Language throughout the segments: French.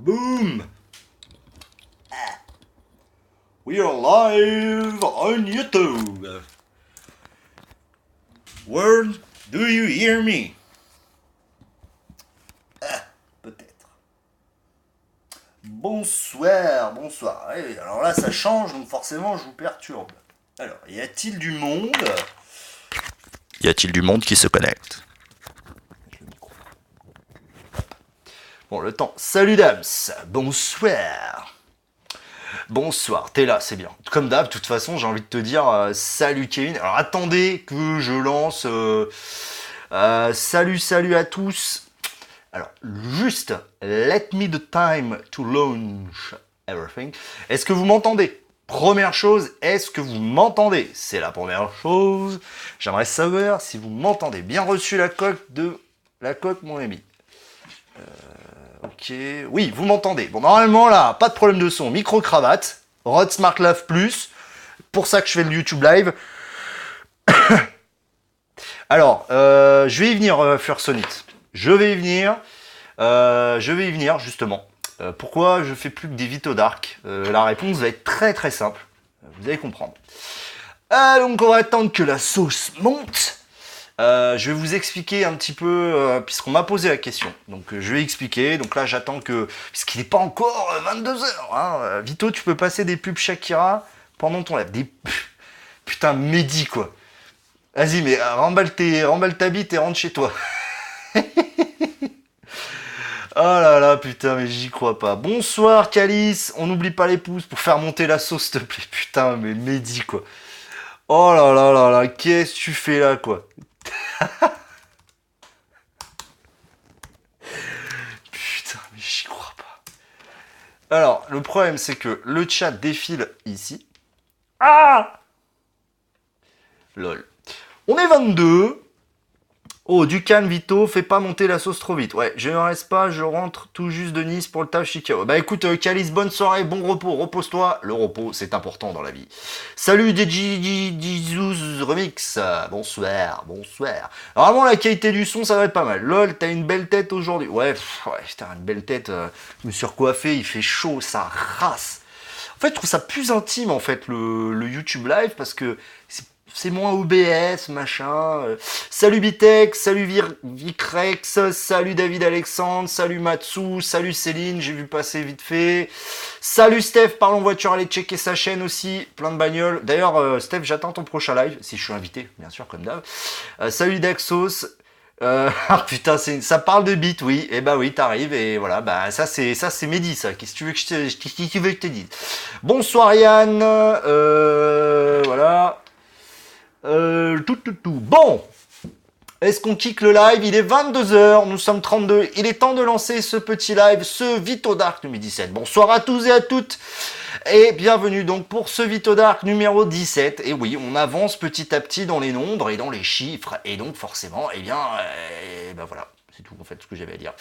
Boom! We are live on YouTube. World, do you hear me? Ah, peut-être. Bonsoir, bonsoir. Eh, alors là, ça change, donc forcément, je vous perturbe. Alors, y a-t-il du monde? Y a-t-il du monde qui se connecte? Bon, le temps. Salut Dams, bonsoir. Bonsoir, t'es là, c'est bien. Comme d'hab, de toute façon, j'ai envie de te dire euh, salut Kevin. Alors attendez que je lance. euh, euh, salut, salut à tous. Alors, juste, let me the time to launch everything. Est-ce que vous m'entendez? Première chose, est-ce que vous m'entendez? C'est la première chose. J'aimerais savoir si vous m'entendez. Bien reçu la coque de la coque, mon ami. Ok, oui, vous m'entendez. Bon, normalement, là, pas de problème de son. Micro-cravate, Rod Smart Love Plus. Pour ça que je fais le YouTube Live. Alors, euh, je vais y venir, euh, Fursonite. Je vais y venir. Euh, je vais y venir, justement. Euh, pourquoi je fais plus que des Vito Dark La réponse va être très très simple. Vous allez comprendre. Donc, on va attendre que la sauce monte. Euh, je vais vous expliquer un petit peu, euh, puisqu'on m'a posé la question. Donc euh, je vais expliquer. Donc là, j'attends que, puisqu'il n'est pas encore 22h. Hein, Vito, tu peux passer des pubs Shakira pendant ton live. Des putain Mehdi quoi. Vas-y, mais remballe, tes, remballe ta bite et rentre chez toi. Oh là là, putain, mais j'y crois pas. Bonsoir, Calice. On n'oublie pas les pouces pour faire monter la sauce, s'il te plaît. Putain, mais Mehdi, quoi. Oh là là là là, qu'est-ce que tu fais là, quoi? Putain, mais j'y crois pas. Alors, le problème, c'est que le chat défile ici. Ah Lol. On est 22. Oh, du calme, Vito, fais pas monter la sauce trop vite. Ouais, je ne reste pas, je rentre tout juste de Nice pour le taf Chicago. Bah écoute, euh, Calice, bonne soirée, bon repos, repose-toi. Le repos, c'est important dans la vie. Salut, Jesus Remix. Bonsoir, bonsoir. Vraiment, la qualité du son, ça va être pas mal. Lol, t'as une belle tête aujourd'hui. Ouais, pff, ouais, une belle tête. euh, me suis il fait chaud, ça race. En fait, je trouve ça plus intime, en fait, le, le YouTube Live, parce que c'est c'est moins OBS, machin. euh. Salut Bitex, salut Vir- Vicrex, salut David Alexandre, salut Matsu, salut Céline, j'ai vu passer vite fait. Salut Steph, parlons voiture, allez checker sa chaîne aussi, plein de bagnoles. D'ailleurs, euh, Steph, j'attends ton prochain live, si je suis invité, bien sûr, comme d'hab. Euh, salut Daxos. Euh, ah putain, ça parle de beat, oui. Et bah oui, t'arrives et voilà, bah ça c'est ça c'est Mehdi, ça. Qu'est-ce que tu veux que tu veux que je te dise? Bonsoir Yann. Voilà. Euh, tout, tout, tout. Bon, est-ce qu'on kick le live? Il est 22h, nous sommes 32. Il est temps de lancer ce petit live, ce Vito Dark 2017. Bonsoir à tous et à toutes. Et bienvenue donc pour ce Vito Dark numéro 17. Et oui, on avance petit à petit dans les nombres et dans les chiffres. Et donc forcément, eh bien, euh, ben voilà. Tout en fait ce que j'avais à dire.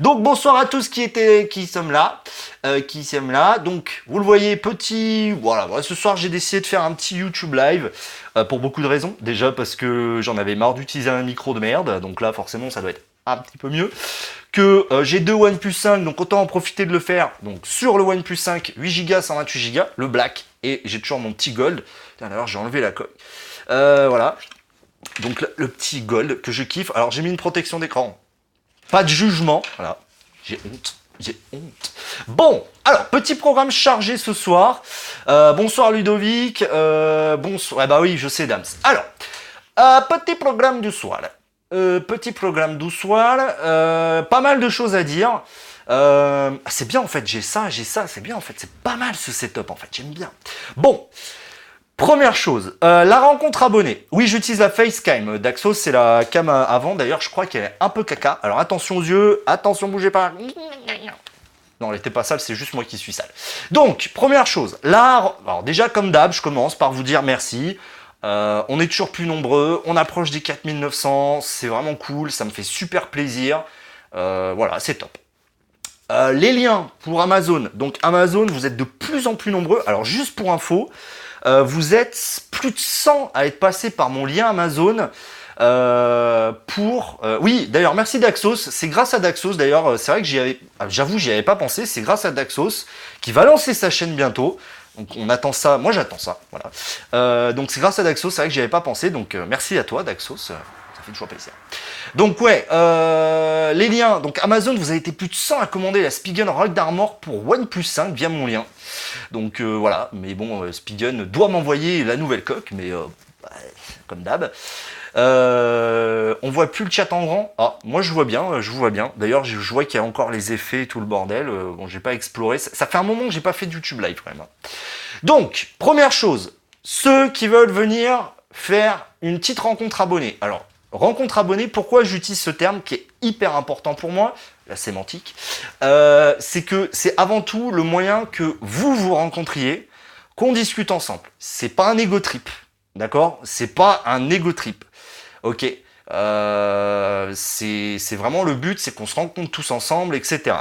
Donc bonsoir à tous qui étaient, qui sommes là, euh, qui sommes là. Donc vous le voyez, petit, voilà. voilà, Ce soir j'ai décidé de faire un petit YouTube live euh, pour beaucoup de raisons. Déjà parce que j'en avais marre d'utiliser un micro de merde, donc là forcément ça doit être un petit peu mieux. Que euh, j'ai deux OnePlus 5, donc autant en profiter de le faire. Donc sur le OnePlus 5, 8 Go, 128 Go, le black, et j'ai toujours mon petit gold. D'ailleurs j'ai enlevé la coque. Voilà. Donc le petit gold que je kiffe. Alors j'ai mis une protection d'écran. Pas de jugement, voilà. J'ai honte. J'ai honte. Bon, alors, petit programme chargé ce soir. Euh, bonsoir Ludovic. Euh, bonsoir. Ah bah oui, je sais, Dams. Alors, euh, petit programme du soir. Petit programme du soir. Pas mal de choses à dire. Ah, c'est bien en fait, j'ai ça, j'ai ça, c'est bien en fait, c'est pas mal ce setup en fait, j'aime bien. Bon, Première chose, euh, la rencontre abonnée. Oui, j'utilise la Facecam. Daxos, c'est la cam euh, avant. D'ailleurs, je crois qu'elle est un peu caca. Alors attention aux yeux, attention, bougez pas. Non, elle était pas sale, c'est juste moi qui suis sale. Donc, première chose, là, alors déjà comme d'hab, je commence par vous dire merci. Euh, on est toujours plus nombreux, on approche des 4900, c'est vraiment cool, ça me fait super plaisir. Voilà, c'est top. Les liens pour Amazon. Donc Amazon, vous êtes de plus en plus nombreux. Alors juste pour info, euh, vous êtes plus de 100 à être passés par mon lien Amazon. Euh, pour euh, oui d'ailleurs merci Daxos. C'est grâce à Daxos d'ailleurs c'est vrai que ah, j'avoue j'y avais pas pensé. C'est grâce à Daxos qui va lancer sa chaîne bientôt. Donc on attend ça. Moi j'attends ça. Voilà. Donc c'est grâce à Daxos. C'est vrai que j'y avais pas pensé. Donc merci à toi Daxos fait toujours plaisir donc ouais les liens donc Amazon vous avez été plus de 100 à commander la Spigen Rock d'Armor pour OnePlus 5 via mon lien donc voilà mais bon Spigen doit m'envoyer la nouvelle coque mais bah, comme d'hab euh, on voit plus le chat en grand. Ah, moi je vois bien, je vois bien. D'ailleurs, je, vois qu'il y a encore les effets et tout le bordel. Euh, bon, j'ai pas exploré. Ça, fait un moment que j'ai pas fait de YouTube live vraiment. Donc, première chose, ceux qui veulent venir faire une petite rencontre abonnée. Alors, rencontre abonnée, pourquoi j'utilise ce terme qui est hyper important pour moi, la sémantique, euh, c'est que c'est avant tout le moyen que vous vous rencontriez, qu'on discute ensemble. C'est pas un ego trip. D'accord? C'est pas un ego trip. Ok. Euh, c'est vraiment le but, c'est qu'on se rencontre tous ensemble, etc.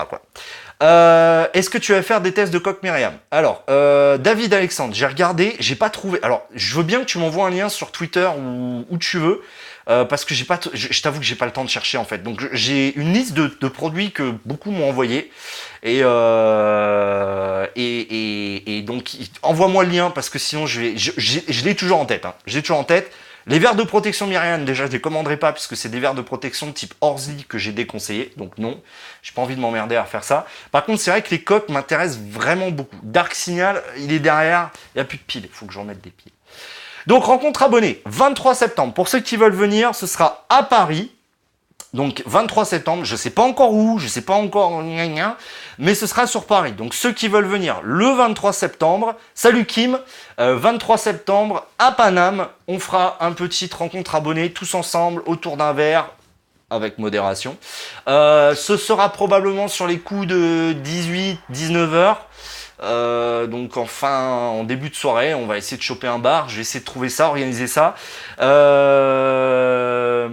Euh, Est-ce que tu vas faire des tests de coq Myriam? Alors, euh, David Alexandre, j'ai regardé, j'ai pas trouvé. Alors, je veux bien que tu m'envoies un lien sur Twitter ou où tu veux, euh, parce que j'ai pas, je, t'avoue que j'ai pas le temps de chercher en fait. Donc, j'ai une liste de, de, produits que beaucoup m'ont envoyé. Et, euh, et, et, et, donc, envoie-moi le lien parce que sinon, je vais, je, je l'ai toujours en tête. Hein. J'ai toujours en tête. Les verres de protection Myriam, déjà, je les commanderai pas puisque c'est des verres de protection type Orsi que j'ai déconseillé. Donc non, j'ai pas envie de m'emmerder à faire ça. Par contre, c'est vrai que les coques m'intéressent vraiment beaucoup. Dark Signal, il est derrière. Il n'y a plus de piles. Il faut que j'en mette des piles. Donc, rencontre abonnée, 23 septembre. Pour ceux qui veulent venir, ce sera à Paris. Donc 23 septembre, je sais pas encore où, je sais pas encore mais ce sera sur Paris. Donc ceux qui veulent venir le 23 septembre, salut Kim, 23 euh, septembre à Paname, on fera un petit rencontre abonnée tous ensemble autour d'un verre avec modération. Euh, ce sera probablement sur les coups de 18-19 heures. Euh, donc enfin en début de soirée, on va essayer de choper un bar. Je vais essayer de trouver ça, organiser ça. Euh,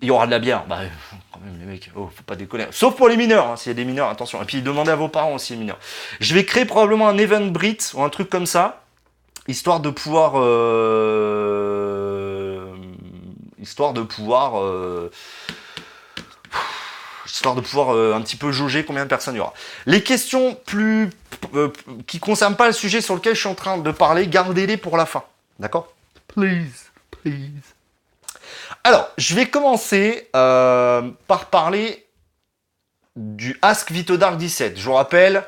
il y aura de la bière. Bah, quand même les mecs, oh, faut pas déconner. Sauf pour les mineurs, hein, s'il y a des mineurs, attention. Et puis demandez à vos parents aussi les mineurs. Je vais créer probablement un event Brit ou un truc comme ça, histoire de pouvoir, euh, histoire de pouvoir histoire de pouvoir euh, un petit peu jauger combien de personnes il y aura. Les questions plus euh, qui concernent pas le sujet sur lequel je suis en train de parler, gardez-les pour la fin. D'accord? Please, please. Alors, je vais commencer euh, par parler du Ask Vitodark 17. Je vous rappelle,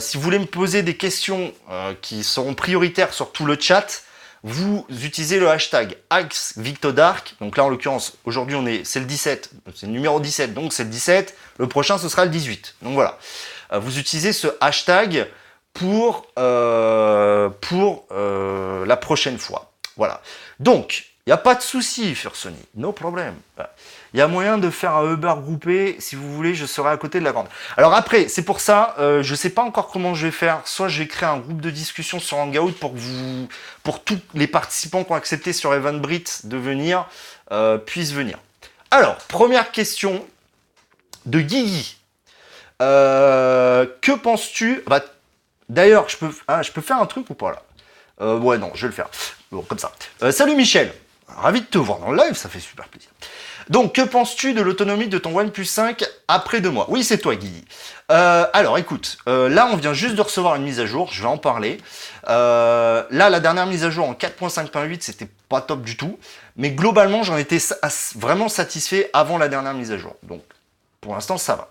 si vous voulez me poser des questions qui seront prioritaires sur tout le chat, vous utilisez le hashtag AxVictodark. Donc là, en l'occurrence, aujourd'hui, on est, c'est le 17, c'est le numéro 17, donc c'est le 17. Le prochain, ce sera le 18. Donc voilà. Euh, vous utilisez ce hashtag pour, euh, pour euh, la prochaine fois. Voilà. Donc, il n'y a pas de souci, Fursony. No problème. Il y a moyen de faire un Uber groupé. Si vous voulez, je serai à côté de la grande. Alors après, c'est pour ça, euh, je ne sais pas encore comment je vais faire. Soit je vais créer un groupe de discussion sur Hangout pour que vous, pour tous les participants qui ont accepté sur Brit de venir, euh, puissent venir. Alors, première question de Guigui. Euh, que penses-tu? Bah, D'ailleurs, je peux, ah, je peux faire un truc ou pas là? Ouais, non, je vais le faire. Bon, comme ça. salut Michel. Ravi de te voir dans le live, ça fait super plaisir. Donc, que penses-tu de l'autonomie de ton OnePlus 5 après deux mois? Oui, c'est toi, Guy. Euh, alors, écoute, euh, là, on vient juste de recevoir une mise à jour, je vais en parler. Euh, là, la dernière mise à jour en 4.5.8, c'était pas top du tout. Mais globalement, j'en étais vraiment satisfait avant la dernière mise à jour. Donc, pour l'instant, ça va.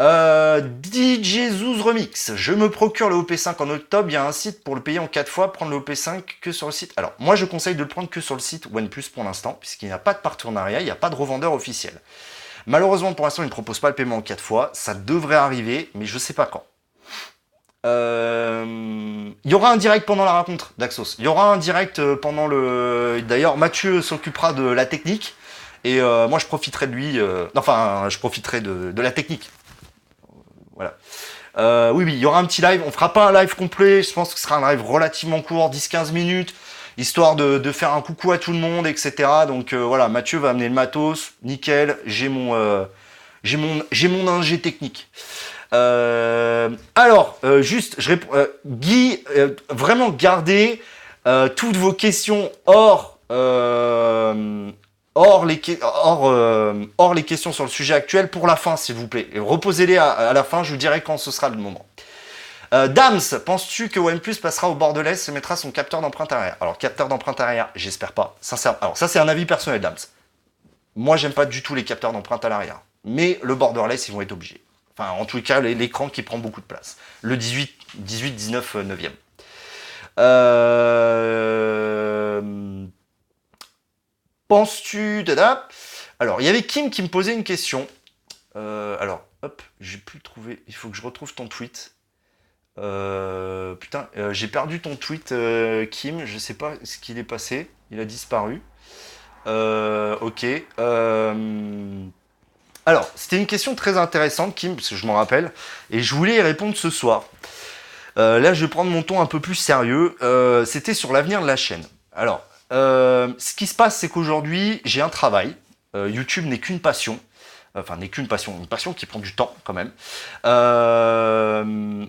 Euh, DJ Zouz Remix, je me procure le OP5 en octobre, il y a un site pour le payer en 4 fois, prendre le OP5 que sur le site. Alors moi je conseille de le prendre que sur le site OnePlus pour l'instant, puisqu'il n'y a pas de partenariat, il n'y a pas de revendeur officiel. Malheureusement pour l'instant il ne propose pas le paiement en 4 fois, ça devrait arriver, mais je sais pas quand. Euh, il y aura un direct pendant la rencontre d'Axos. Il y aura un direct euh, pendant le. D'ailleurs, Mathieu s'occupera de la technique. Et moi, je profiterai de lui. Enfin, je profiterai de la technique. Euh, oui, oui, il y aura un petit live. On fera pas un live complet. Je pense que ce sera un live relativement court, 10-15 minutes, histoire de, faire un coucou à tout le monde, etc. Donc euh, voilà, Mathieu va amener le matos, nickel. J'ai mon, euh, mon ingé technique. alors, juste, je réponds, Guy, vraiment gardez toutes vos questions hors hors les, hors, les questions sur le sujet actuel pour la fin, s'il vous plaît. Reposez-les à, la fin, je vous dirai quand ce sera le moment. Dams, penses-tu que OnePlus passera au bordelais et mettra son capteur d'empreinte arrière? Alors, capteur d'empreinte arrière, j'espère pas. Alors, ça, c'est un avis personnel, Dams. Moi, j'aime pas du tout les capteurs d'empreinte à l'arrière. Mais le borderless, ils vont être obligés. Enfin, en tout cas, l'écran qui prend beaucoup de place. Le 18, 18 19, 9e. Euh... Penses-tu... Alors, il y avait Kim qui me posait une question. Euh, alors, hop, j'ai pu trouver... Il faut que je retrouve ton tweet. Euh, putain, euh, j'ai perdu ton tweet, Kim. Je sais pas ce qu'il est passé. Il a disparu. ok. Alors, c'était une question très intéressante, Kim, parce que je m'en rappelle, et je voulais y répondre ce soir. Là, je vais prendre mon ton un peu plus sérieux. C'était sur l'avenir de la chaîne. Alors, euh, ce qui se passe, c'est qu'aujourd'hui, j'ai un travail. YouTube n'est qu'une passion. Enfin, n'est qu'une passion. Une passion qui prend du temps, quand même.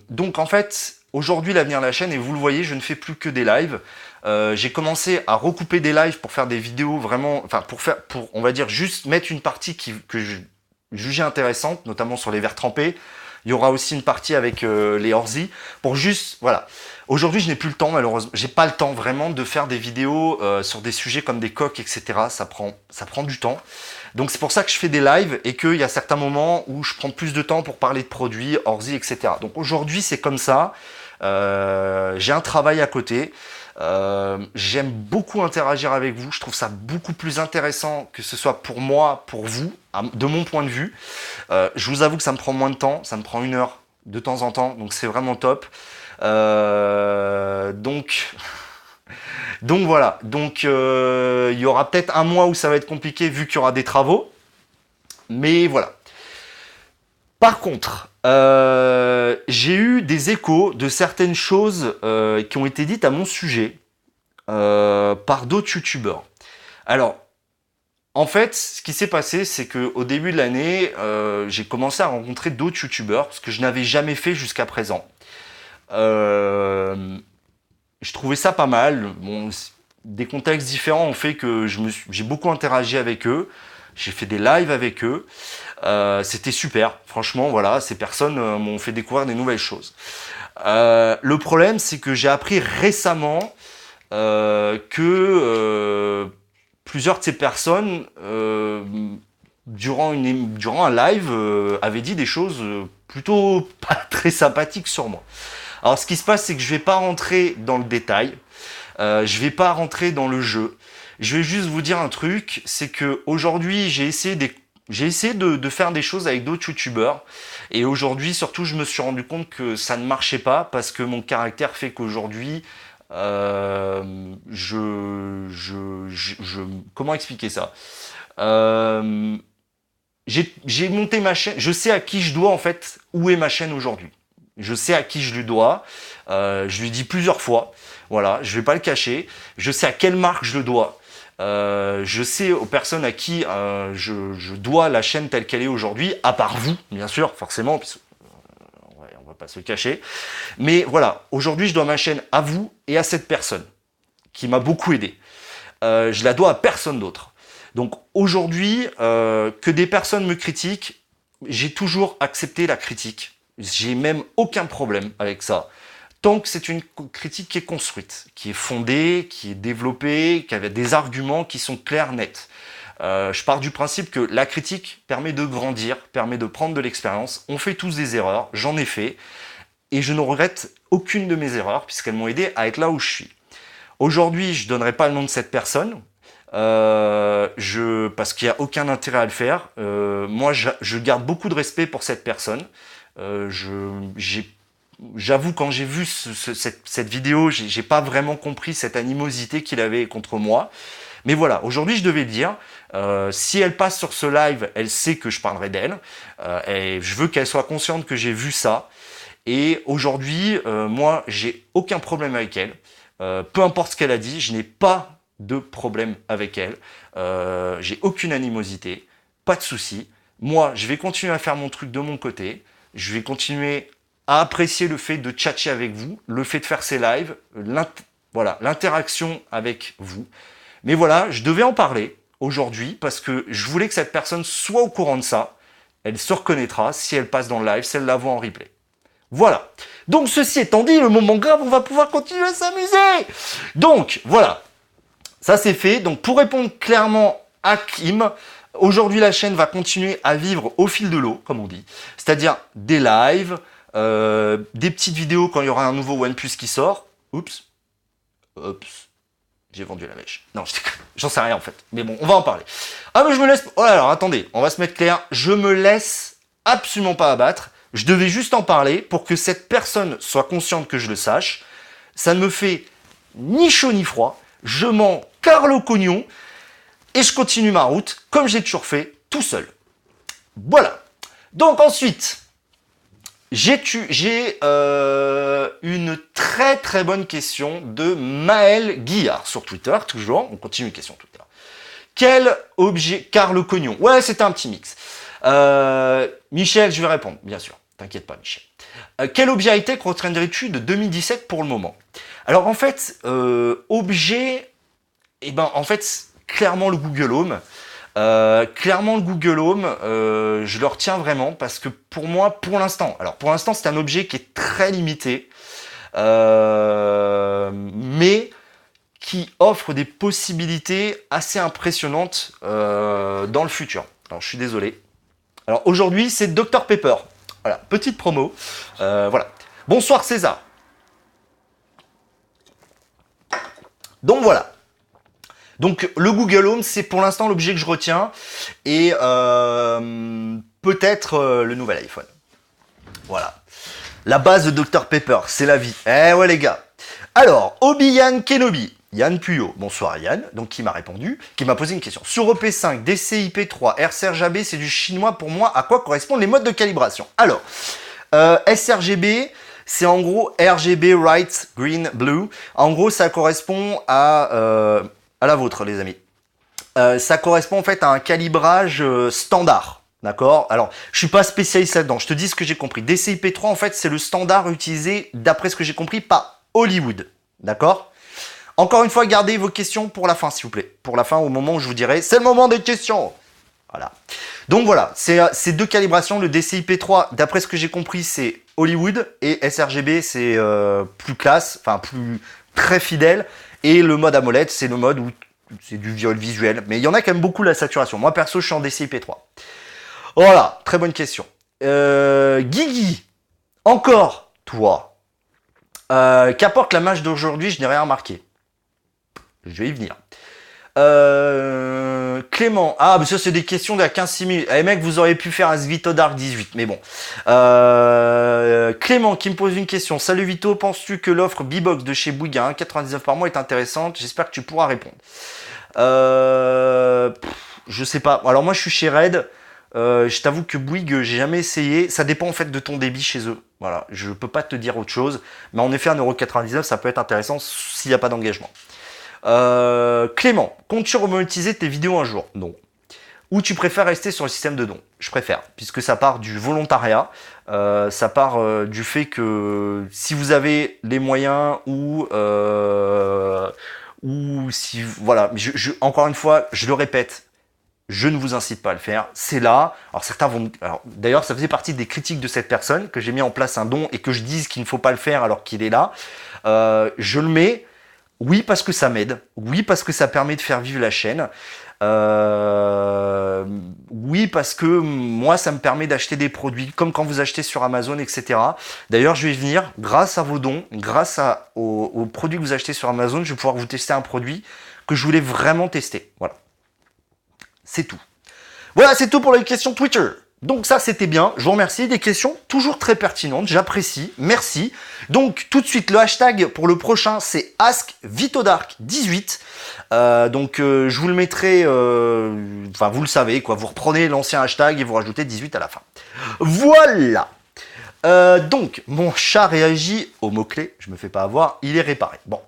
donc, en fait, aujourd'hui, l'avenir de la chaîne, et vous le voyez, je ne fais plus que des lives. j'ai commencé à recouper des lives pour faire des vidéos vraiment, enfin pour faire, pour on va dire juste mettre une partie que je, jugée intéressante, notamment sur les verres trempés. Il y aura aussi une partie avec euh, les Orzi pour juste, voilà. Aujourd'hui, je n'ai plus le temps, malheureusement. J'ai pas le temps vraiment de faire des vidéos euh, sur des sujets comme des coques, etc. Ça prend, ça prend du temps. Donc c'est pour ça que je fais des lives et qu'il y a certains moments où je prends plus de temps pour parler de produits, Orzi, etc. Donc aujourd'hui, c'est comme ça. Euh, j'ai un travail à côté. Euh, j'aime beaucoup interagir avec vous. Je trouve ça beaucoup plus intéressant que ce soit pour moi, pour vous, de mon point de vue. Euh, je vous avoue que ça me prend moins de temps. Ça me prend une heure de temps en temps. Donc c'est vraiment top. Euh, donc... Donc voilà, donc il y aura peut-être un mois où ça va être compliqué vu qu'il y aura des travaux. Mais voilà. Par contre, j'ai eu des échos de certaines choses euh, qui ont été dites à mon sujet euh, par d'autres youtubeurs. Alors, en fait, ce qui s'est passé, c'est qu'au début de l'année, j'ai commencé à rencontrer d'autres youtubeurs, ce que je n'avais jamais fait jusqu'à présent. je trouvais ça pas mal. Des contextes différents ont fait que j'ai beaucoup interagi avec eux. J'ai fait des lives avec eux. Euh, c'était super. Franchement, voilà, ces personnes euh, m'ont fait découvrir des nouvelles choses. Euh, le problème, c'est que j'ai appris récemment que plusieurs de ces personnes, durant, une, durant un live, avaient dit des choses plutôt pas très sympathiques sur moi. Alors, ce qui se passe, c'est que je vais pas rentrer dans le détail. je vais pas rentrer dans le jeu. Je vais juste vous dire un truc, c'est que aujourd'hui j'ai essayé des j'ai essayé de, faire des choses avec d'autres youtubeurs et aujourd'hui surtout je me suis rendu compte que ça ne marchait pas parce que mon caractère fait qu'aujourd'hui euh, je, je, comment expliquer ça? Euh, j'ai monté ma chaîne, je sais à qui je dois en fait où est ma chaîne aujourd'hui. Je sais à qui je lui dois, euh, je lui dis plusieurs fois, voilà, je vais pas le cacher, je sais à quelle marque je le dois. Euh, je sais aux personnes à qui euh, je, dois la chaîne telle qu'elle est aujourd'hui, à part vous, bien sûr, forcément, puisque, euh, on va pas se cacher. Mais voilà, aujourd'hui, je dois ma chaîne à vous et à cette personne qui m'a beaucoup aidé. je la dois à personne d'autre. Donc aujourd'hui, que des personnes me critiquent, j'ai toujours accepté la critique. J'ai même aucun problème avec ça tant que c'est une critique qui est construite, qui est fondée, qui est développée, qui a des arguments qui sont clairs, nets. Euh, je pars du principe que la critique permet de grandir, permet de prendre de l'expérience. On fait tous des erreurs, j'en ai fait, et je ne regrette aucune de mes erreurs puisqu'elles m'ont aidé à être là où je suis. Aujourd'hui, je ne donnerai pas le nom de cette personne, euh, je, parce qu'il n'y a aucun intérêt à le faire. Euh, moi, je, je, garde beaucoup de respect pour cette personne. Euh, j'ai j'avoue, quand j'ai vu cette, cette, vidéo, j'ai pas vraiment compris cette animosité qu'il avait contre moi. Mais voilà, aujourd'hui, je devais le dire. Euh, si elle passe sur ce live, elle sait que je parlerai d'elle. Euh, et je veux qu'elle soit consciente que j'ai vu ça. Et aujourd'hui, euh, moi, j'ai aucun problème avec elle. Euh, peu importe ce qu'elle a dit, je n'ai pas de problème avec elle. Euh, j'ai aucune animosité, pas de souci. Moi, je vais continuer à faire mon truc de mon côté. Je vais continuer à apprécier le fait de tchatcher avec vous, le fait de faire ces lives, voilà, l'interaction avec vous. Mais voilà, je devais en parler. aujourd'hui parce que je voulais que cette personne soit au courant de ça. Elle se reconnaîtra si elle passe dans le live, si elle la voit en replay. Voilà. Donc ceci étant dit, le moment grave, on va pouvoir continuer à s'amuser. Donc voilà. Ça c'est fait. Donc pour répondre clairement à Kim, aujourd'hui la chaîne va continuer à vivre au fil de l'eau, comme on dit. C'est-à-dire des lives, euh, des petites vidéos quand il y aura un nouveau OnePlus qui sort. Oups. Oups. J'ai vendu la mèche. Non, j'en sais rien en fait. Mais bon, on va en parler. Ah mais je me laisse... Oh là, alors attendez, on va se mettre clair. Je me laisse absolument pas abattre. Je devais juste en parler pour que cette personne soit consciente que je le sache. Ça ne me fait ni chaud ni froid. Je m'en carle au cognon et je continue ma route comme j'ai toujours fait, tout seul. Voilà. Donc ensuite, j'ai euh, une très très bonne question de Maël Guillard sur Twitter, toujours. On continue une question Twitter. Quel objet... Carl Cognon. Ouais, c'était un petit mix. Euh, Michel, je vais répondre, bien sûr. T'inquiète pas, Michel. Euh, quel objet high-tech retiendrais-tu de 2017 pour le moment? Alors en fait, objet... Eh ben, en fait, clairement le Google Home. Euh, clairement, le Google Home, euh, je le retiens vraiment parce que pour moi, pour l'instant, alors pour l'instant, c'est un objet qui est très limité, euh, mais qui offre des possibilités assez impressionnantes dans le futur. Alors, je suis désolé. Alors aujourd'hui, c'est Dr Pepper. Voilà, petite promo. voilà. Bonsoir César. Donc voilà. Donc le Google Home, c'est pour l'instant l'objet que je retiens. Et euh, peut-être euh, le nouvel iPhone. Voilà. La base de Dr Pepper, c'est la vie. Eh ouais les gars. Alors, Obi-Yan Kenobi. Yann Puyo, bonsoir Yann, donc qui m'a répondu, qui m'a posé une question. Sur EP5, DCI-P3, RCRGB, c'est du chinois pour moi, à quoi correspondent les modes de calibration? Alors, euh, sRGB, c'est en gros RGB, right, green, blue. En gros, ça correspond à à la vôtre, les amis. Euh, ça correspond en fait à un calibrage euh, standard. D'accord? Alors, je suis pas spécialiste là-dedans. Je te dis ce que j'ai compris. DCI-P3, en fait, c'est le standard utilisé, d'après ce que j'ai compris, par Hollywood. D'accord? Encore une fois, gardez vos questions pour la fin, s'il vous plaît. Pour la fin, au moment où je vous dirai, c'est le moment des questions. Voilà. Donc voilà, c'est euh, deux calibrations. Le DCI-P3, d'après ce que j'ai compris, c'est Hollywood. Et sRGB, c'est plus classe, enfin plus très fidèle. Et le mode AMOLED, c'est le mode où c'est du viol visuel. Mais il y en a quand même beaucoup la saturation. Moi, perso, je suis en DCI-P3. Voilà, très bonne question. Euh, Guigui, encore toi. Euh, qu'apporte la match d'aujourd'hui? Je n'ai rien remarqué. Je vais y venir. Euh, Clément. Ah, mais ça, c'est des questions d'il y a 15 minutes. Eh, mec, vous auriez pu faire un Svito Dark 18, mais bon. Euh, Clément qui me pose une question. Salut Vito, penses-tu que l'offre B-Box de chez Bouygues à 1,99 par mois est intéressante? J'espère que tu pourras répondre. Euh, je sais pas. Alors, moi, je suis chez Red. Euh, je t'avoue que Bouygues, j'ai jamais essayé. Ça dépend en fait de ton débit chez eux. Voilà, je peux pas te dire autre chose. Mais en effet, 1,99€, ça peut être intéressant s'il n'y a pas d'engagement. Euh, Clément, comptes-tu remonétiser tes vidéos un jour? Non. Ou tu préfères rester sur le système de dons? Je préfère, puisque ça part du volontariat, euh, ça part euh, du fait que si vous avez les moyens ou ou si voilà, je, encore une fois, je le répète, je ne vous incite pas à le faire. C'est là. Alors certains vont. d'ailleurs, ça faisait partie des critiques de cette personne que j'ai mis en place un don et que je dise qu'il ne faut pas le faire alors qu'il est là. je le mets oui, parce que ça m'aide. Oui, parce que ça permet de faire vivre la chaîne. Euh, oui, parce que moi, ça me permet d'acheter des produits, comme quand vous achetez sur Amazon, etc. D'ailleurs, je vais venir, grâce à vos dons, grâce aux, produits que vous achetez sur Amazon, je vais pouvoir vous tester un produit que je voulais vraiment tester. Voilà. C'est tout. Voilà, c'est tout pour les questions Twitter. Donc ça, c'était bien. Je vous remercie. Des questions toujours très pertinentes. J'apprécie. Merci. Donc tout de suite, le hashtag pour le prochain, c'est AskVitodark18. Euh, donc euh, je vous le mettrai, euh, enfin vous le savez, quoi. Vous reprenez l'ancien hashtag et vous rajoutez 18 à la fin. Voilà. donc, mon chat réagit au mot-clé. Je me fais pas avoir. Il est réparé. Bon.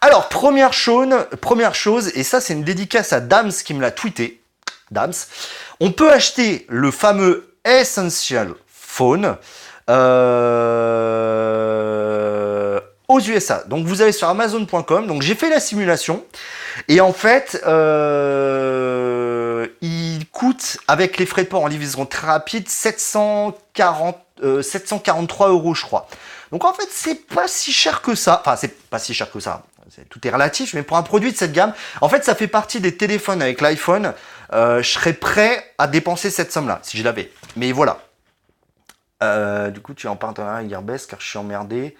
Alors, première chose, première chose, et ça c'est une dédicace à Dams qui me l'a tweeté. Dams. On peut acheter le fameux Essential Phone euh, aux USA. Donc vous allez sur Amazon.com. Donc j'ai fait la simulation et en fait, euh, coûte, avec les frais de port en livraison très rapide, 740, 743 euh, euros, je crois. Donc en fait, c'est pas si cher que ça. Enfin, c'est pas si cher que ça. Tout est relatif, mais pour un produit de cette gamme, en fait, ça fait partie des téléphones avec l'iPhone. Euh, je serais prêt à dépenser cette somme-là, si je l'avais. Mais voilà. Euh, du coup, tu es en partenariat avec Gearbest, car je suis emmerdé.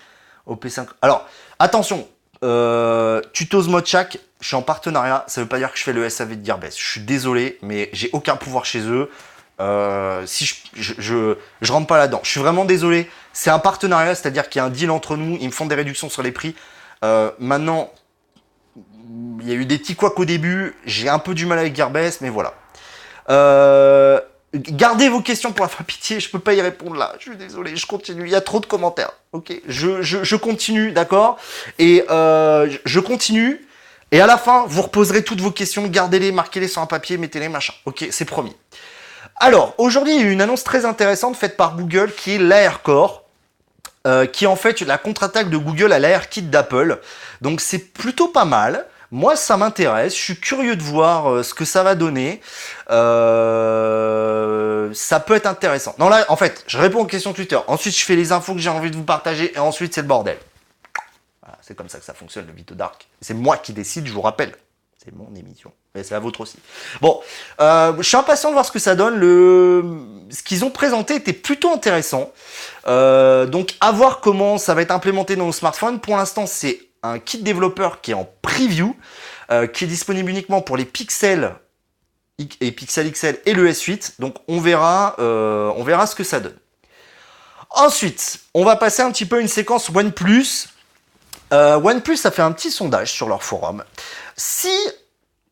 OP5. Alors, attention, euh, Tutos Modchak, je suis en partenariat, ça veut pas dire que je fais le SAV de Gearbest. Je suis désolé, mais j'ai aucun pouvoir chez eux. Euh, si je, je, rentre pas là-dedans. Je suis vraiment désolé. C'est un partenariat, c'est-à-dire qu'il y a un deal entre nous. Ils me font des réductions sur les prix. Maintenant, il y a eu des petits couacs au début. J'ai un peu du mal avec Gearbest, mais voilà. Euh, Gardez vos questions pour la fin pitié, je peux pas y répondre là. Je suis désolé, je continue. Il y a trop de commentaires. Ok, je, je, continue, d'accord Et euh, je continue. Et à la fin, vous reposerez toutes vos questions, gardez-les, marquez-les sur un papier, mettez-les, machin. Ok, c'est promis. Alors, aujourd'hui, il y a une annonce très intéressante faite par Google qui est l'AirCore. Euh, qui est en fait la contre-attaque de Google à l'AirKit d'Apple. Donc c'est plutôt pas mal. Moi, ça m'intéresse. Je suis curieux de voir euh, ce que ça va donner. Euh, ça peut être intéressant. Non, là, en fait, je réponds aux questions Twitter. Ensuite, je fais les infos que j'ai envie de vous partager. Et ensuite, c'est le bordel. C'est comme ça que ça fonctionne, le Vito Dark. C'est moi qui décide, je vous rappelle. C'est mon émission. Mais c'est la vôtre aussi. Bon, euh, je suis impatient de voir ce que ça donne. Le... Ce qu'ils ont présenté était plutôt intéressant. Euh, donc, à voir comment ça va être implémenté dans nos smartphones. Pour l'instant, c'est un kit développeur qui est en preview, euh, qui est disponible uniquement pour les Pixel et Pixel XL et le S8. Donc on verra, euh, on verra ce que ça donne. Ensuite, on va passer un petit peu à une séquence OnePlus. Euh, OnePlus a fait un petit sondage sur leur forum. Si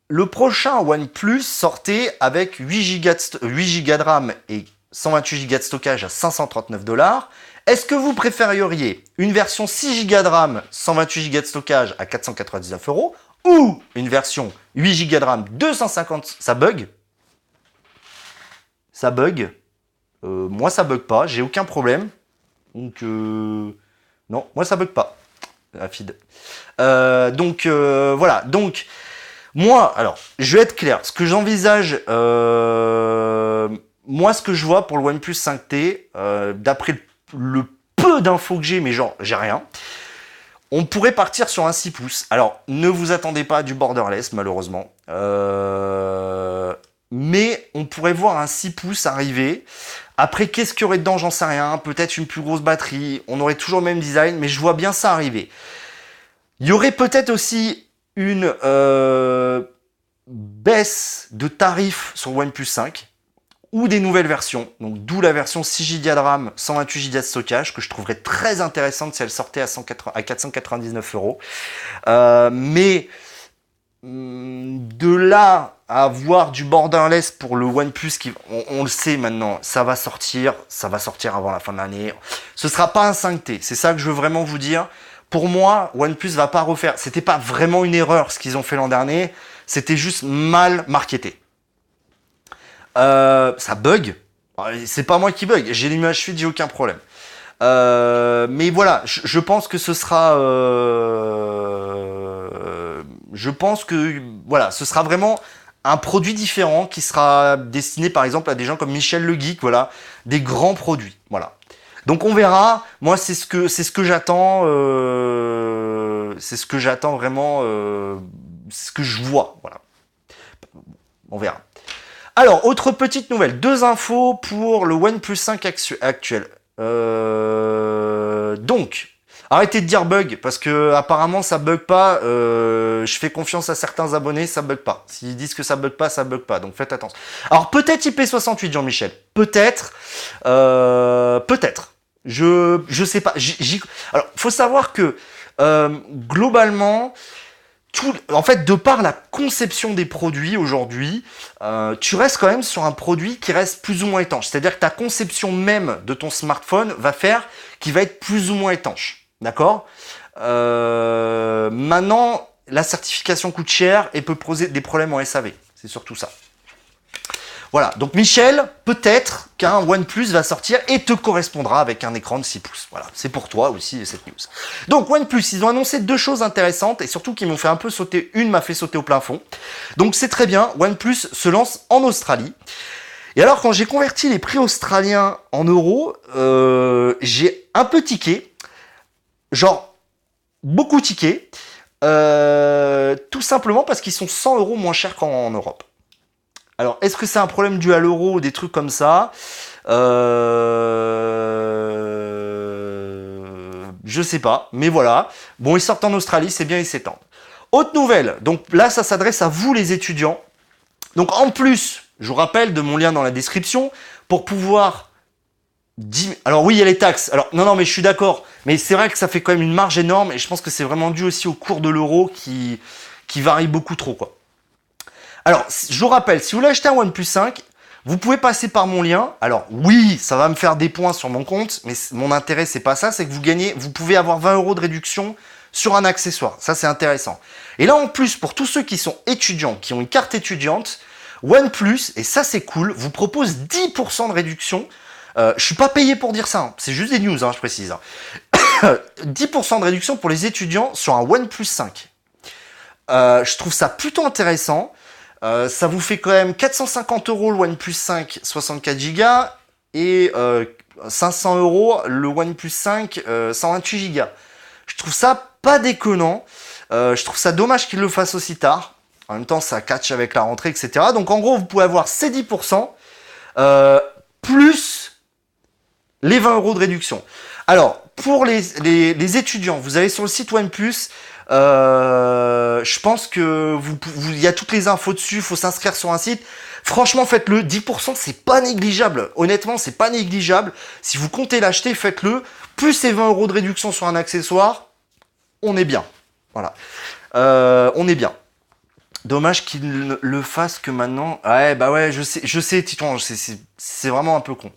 le prochain OnePlus sortait avec 8 Go de, 8 Go de RAM et 128 Go de stockage à 539 dollars, est-ce que vous préféreriez une version 6 Go de RAM, 128 Go de stockage à 499 euros ou une version 8 Go de RAM 250 Ça bug? Ça bug euh, Moi ça bug pas, j'ai aucun problème. Donc euh, non, moi ça bug pas. Feed. Euh, donc voilà, donc moi, alors je vais être clair. Ce que j'envisage, moi ce que je vois pour le OnePlus 5T, d'après le le peu d'infos que j'ai, mais genre, j'ai rien. On pourrait partir sur un 6 pouces. Alors, ne vous attendez pas du borderless, malheureusement. Euh, mais on pourrait voir un 6 pouces arriver. Après, qu'est-ce qu'il y aurait dedans? J'en sais rien. Peut-être une plus grosse batterie. On aurait toujours le même design, mais je vois bien ça arriver. Il y aurait peut-être aussi une euh, baisse de tarif sur OnePlus 5 ou des nouvelles versions, donc d'où la version 6 Go de RAM, 128 Go de stockage, que je trouverais très intéressante si elle sortait à, 499 euros. Euh, mais hmm, de là à avoir du borderless pour le OnePlus, qui, on, le sait maintenant, ça va sortir, ça va sortir avant la fin de l'année. Ce sera pas un 5T, c'est ça que je veux vraiment vous dire. Pour moi, OnePlus va pas refaire. C'était pas vraiment une erreur ce qu'ils ont fait l'an dernier, c'était juste mal marketé. Euh, ça bug. C'est pas moi qui bug. J'ai l'image fluide, j'ai aucun problème. Euh, mais voilà, je, pense que ce sera. Euh, je pense que voilà, ce sera vraiment un produit différent qui sera destiné par exemple à des gens comme Michel Le Geek, voilà, des grands produits, voilà. Donc on verra. Moi, c'est ce que c'est ce que j'attends. c'est ce que j'attends vraiment. ce que je vois, voilà. On verra. Alors, autre petite nouvelle, deux infos pour le OnePlus 5 actuel. Euh, donc, arrêtez de dire bug parce que apparemment ça bug pas. Euh, je fais confiance à certains abonnés, ça bug pas. S'ils disent que ça bug pas, ça bug pas. Donc faites attention. Alors peut-être IP68, Jean-Michel. Peut-être. Euh, peut-être. Je je sais pas. J Alors faut savoir que globalement en fait, de par la conception des produits aujourd'hui, euh, tu restes quand même sur un produit qui reste plus ou moins étanche. C'est-à-dire que ta conception même de ton smartphone va faire qu'il va être plus ou moins étanche. D'accord? Euh, Maintenant, la certification coûte cher et peut poser des problèmes en SAV. C'est surtout ça. Voilà, donc Michel, peut-être qu'un OnePlus va sortir et te correspondra avec un écran de 6 pouces. Voilà, c'est pour toi aussi cette news. Donc OnePlus, ils ont annoncé deux choses intéressantes et surtout qui m'ont fait un peu sauter. Une m'a fait sauter au plein fond. Donc c'est très bien, OnePlus se lance en Australie. Et alors quand j'ai converti les prix australiens en euros, euh, j'ai un peu tiqué. Genre, beaucoup tiqué. Euh, tout simplement parce qu'ils sont 100 euros moins chers qu'en Europe. Alors, est-ce que c'est un problème dû à l'euro ou des trucs comme ça euh... Je sais pas, mais voilà. Bon, ils sortent en Australie, c'est bien, ils s'étendent. Autre nouvelle, donc là, ça s'adresse à vous les étudiants. Donc en plus, je vous rappelle de mon lien dans la description, pour pouvoir alors oui, il y a les taxes. Alors non, non, mais je suis d'accord. Mais c'est vrai que ça fait quand même une marge énorme et je pense que c'est vraiment dû aussi au cours de l'euro qui, qui varie beaucoup trop. quoi. Alors, je vous rappelle, si vous voulez acheter un OnePlus 5, vous pouvez passer par mon lien. Alors oui, ça va me faire des points sur mon compte, mais mon intérêt c'est pas ça, c'est que vous gagnez, vous pouvez avoir 20 euros de réduction sur un accessoire. Ça c'est intéressant. Et là en plus, pour tous ceux qui sont étudiants, qui ont une carte étudiante, OnePlus, et ça c'est cool, vous propose 10% de réduction euh, je suis pas payé pour dire ça, hein. c'est juste des news, hein, je précise. 10% hein. de réduction pour les étudiants sur un OnePlus 5. Euh, je trouve ça plutôt intéressant. Euh, ça vous fait quand même 450 euros le OnePlus 5 64 Go et 500 euros le OnePlus 5 128 Go. Je trouve ça pas déconnant. je trouve ça dommage qu'ils le fassent aussi tard. En même temps, ça catch avec la rentrée, etc. Donc en gros, vous pouvez avoir ces 10% plus les 20 euros de réduction. Alors, pour les, les, étudiants, vous allez sur le site OnePlus, euh, je pense que vous, il y a toutes les infos dessus, il faut s'inscrire sur un site. Franchement, faites-le. 10%, c'est pas négligeable. Honnêtement, c'est pas négligeable. Si vous comptez l'acheter, faites-le. Plus ces 20 euros de réduction sur un accessoire, on est bien. Voilà. Euh, on est bien. Dommage qu'il le fasse que maintenant. Ouais, bah ouais, je sais, je sais, Titouan, c'est vraiment un peu con.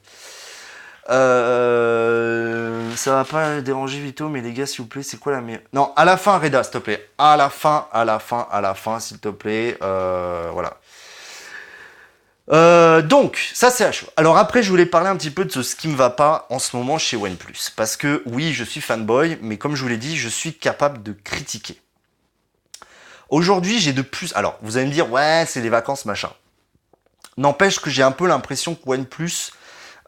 Euh, ça va pas déranger Vito, mais les gars, s'il vous plaît, c'est quoi la meilleure? Non, à la fin, Reda, s'il te plaît. À la fin, à la fin, à la fin, s'il te plaît. Euh, voilà. Euh, donc, ça c'est à chaud. Alors après, je voulais parler un petit peu de ce qui me va pas en ce moment chez OnePlus. Parce que oui, je suis fanboy, mais comme je vous l'ai dit, je suis capable de critiquer. Aujourd'hui, j'ai de plus... Alors, vous allez me dire, ouais, c'est les vacances, machin. N'empêche que j'ai un peu l'impression que OnePlus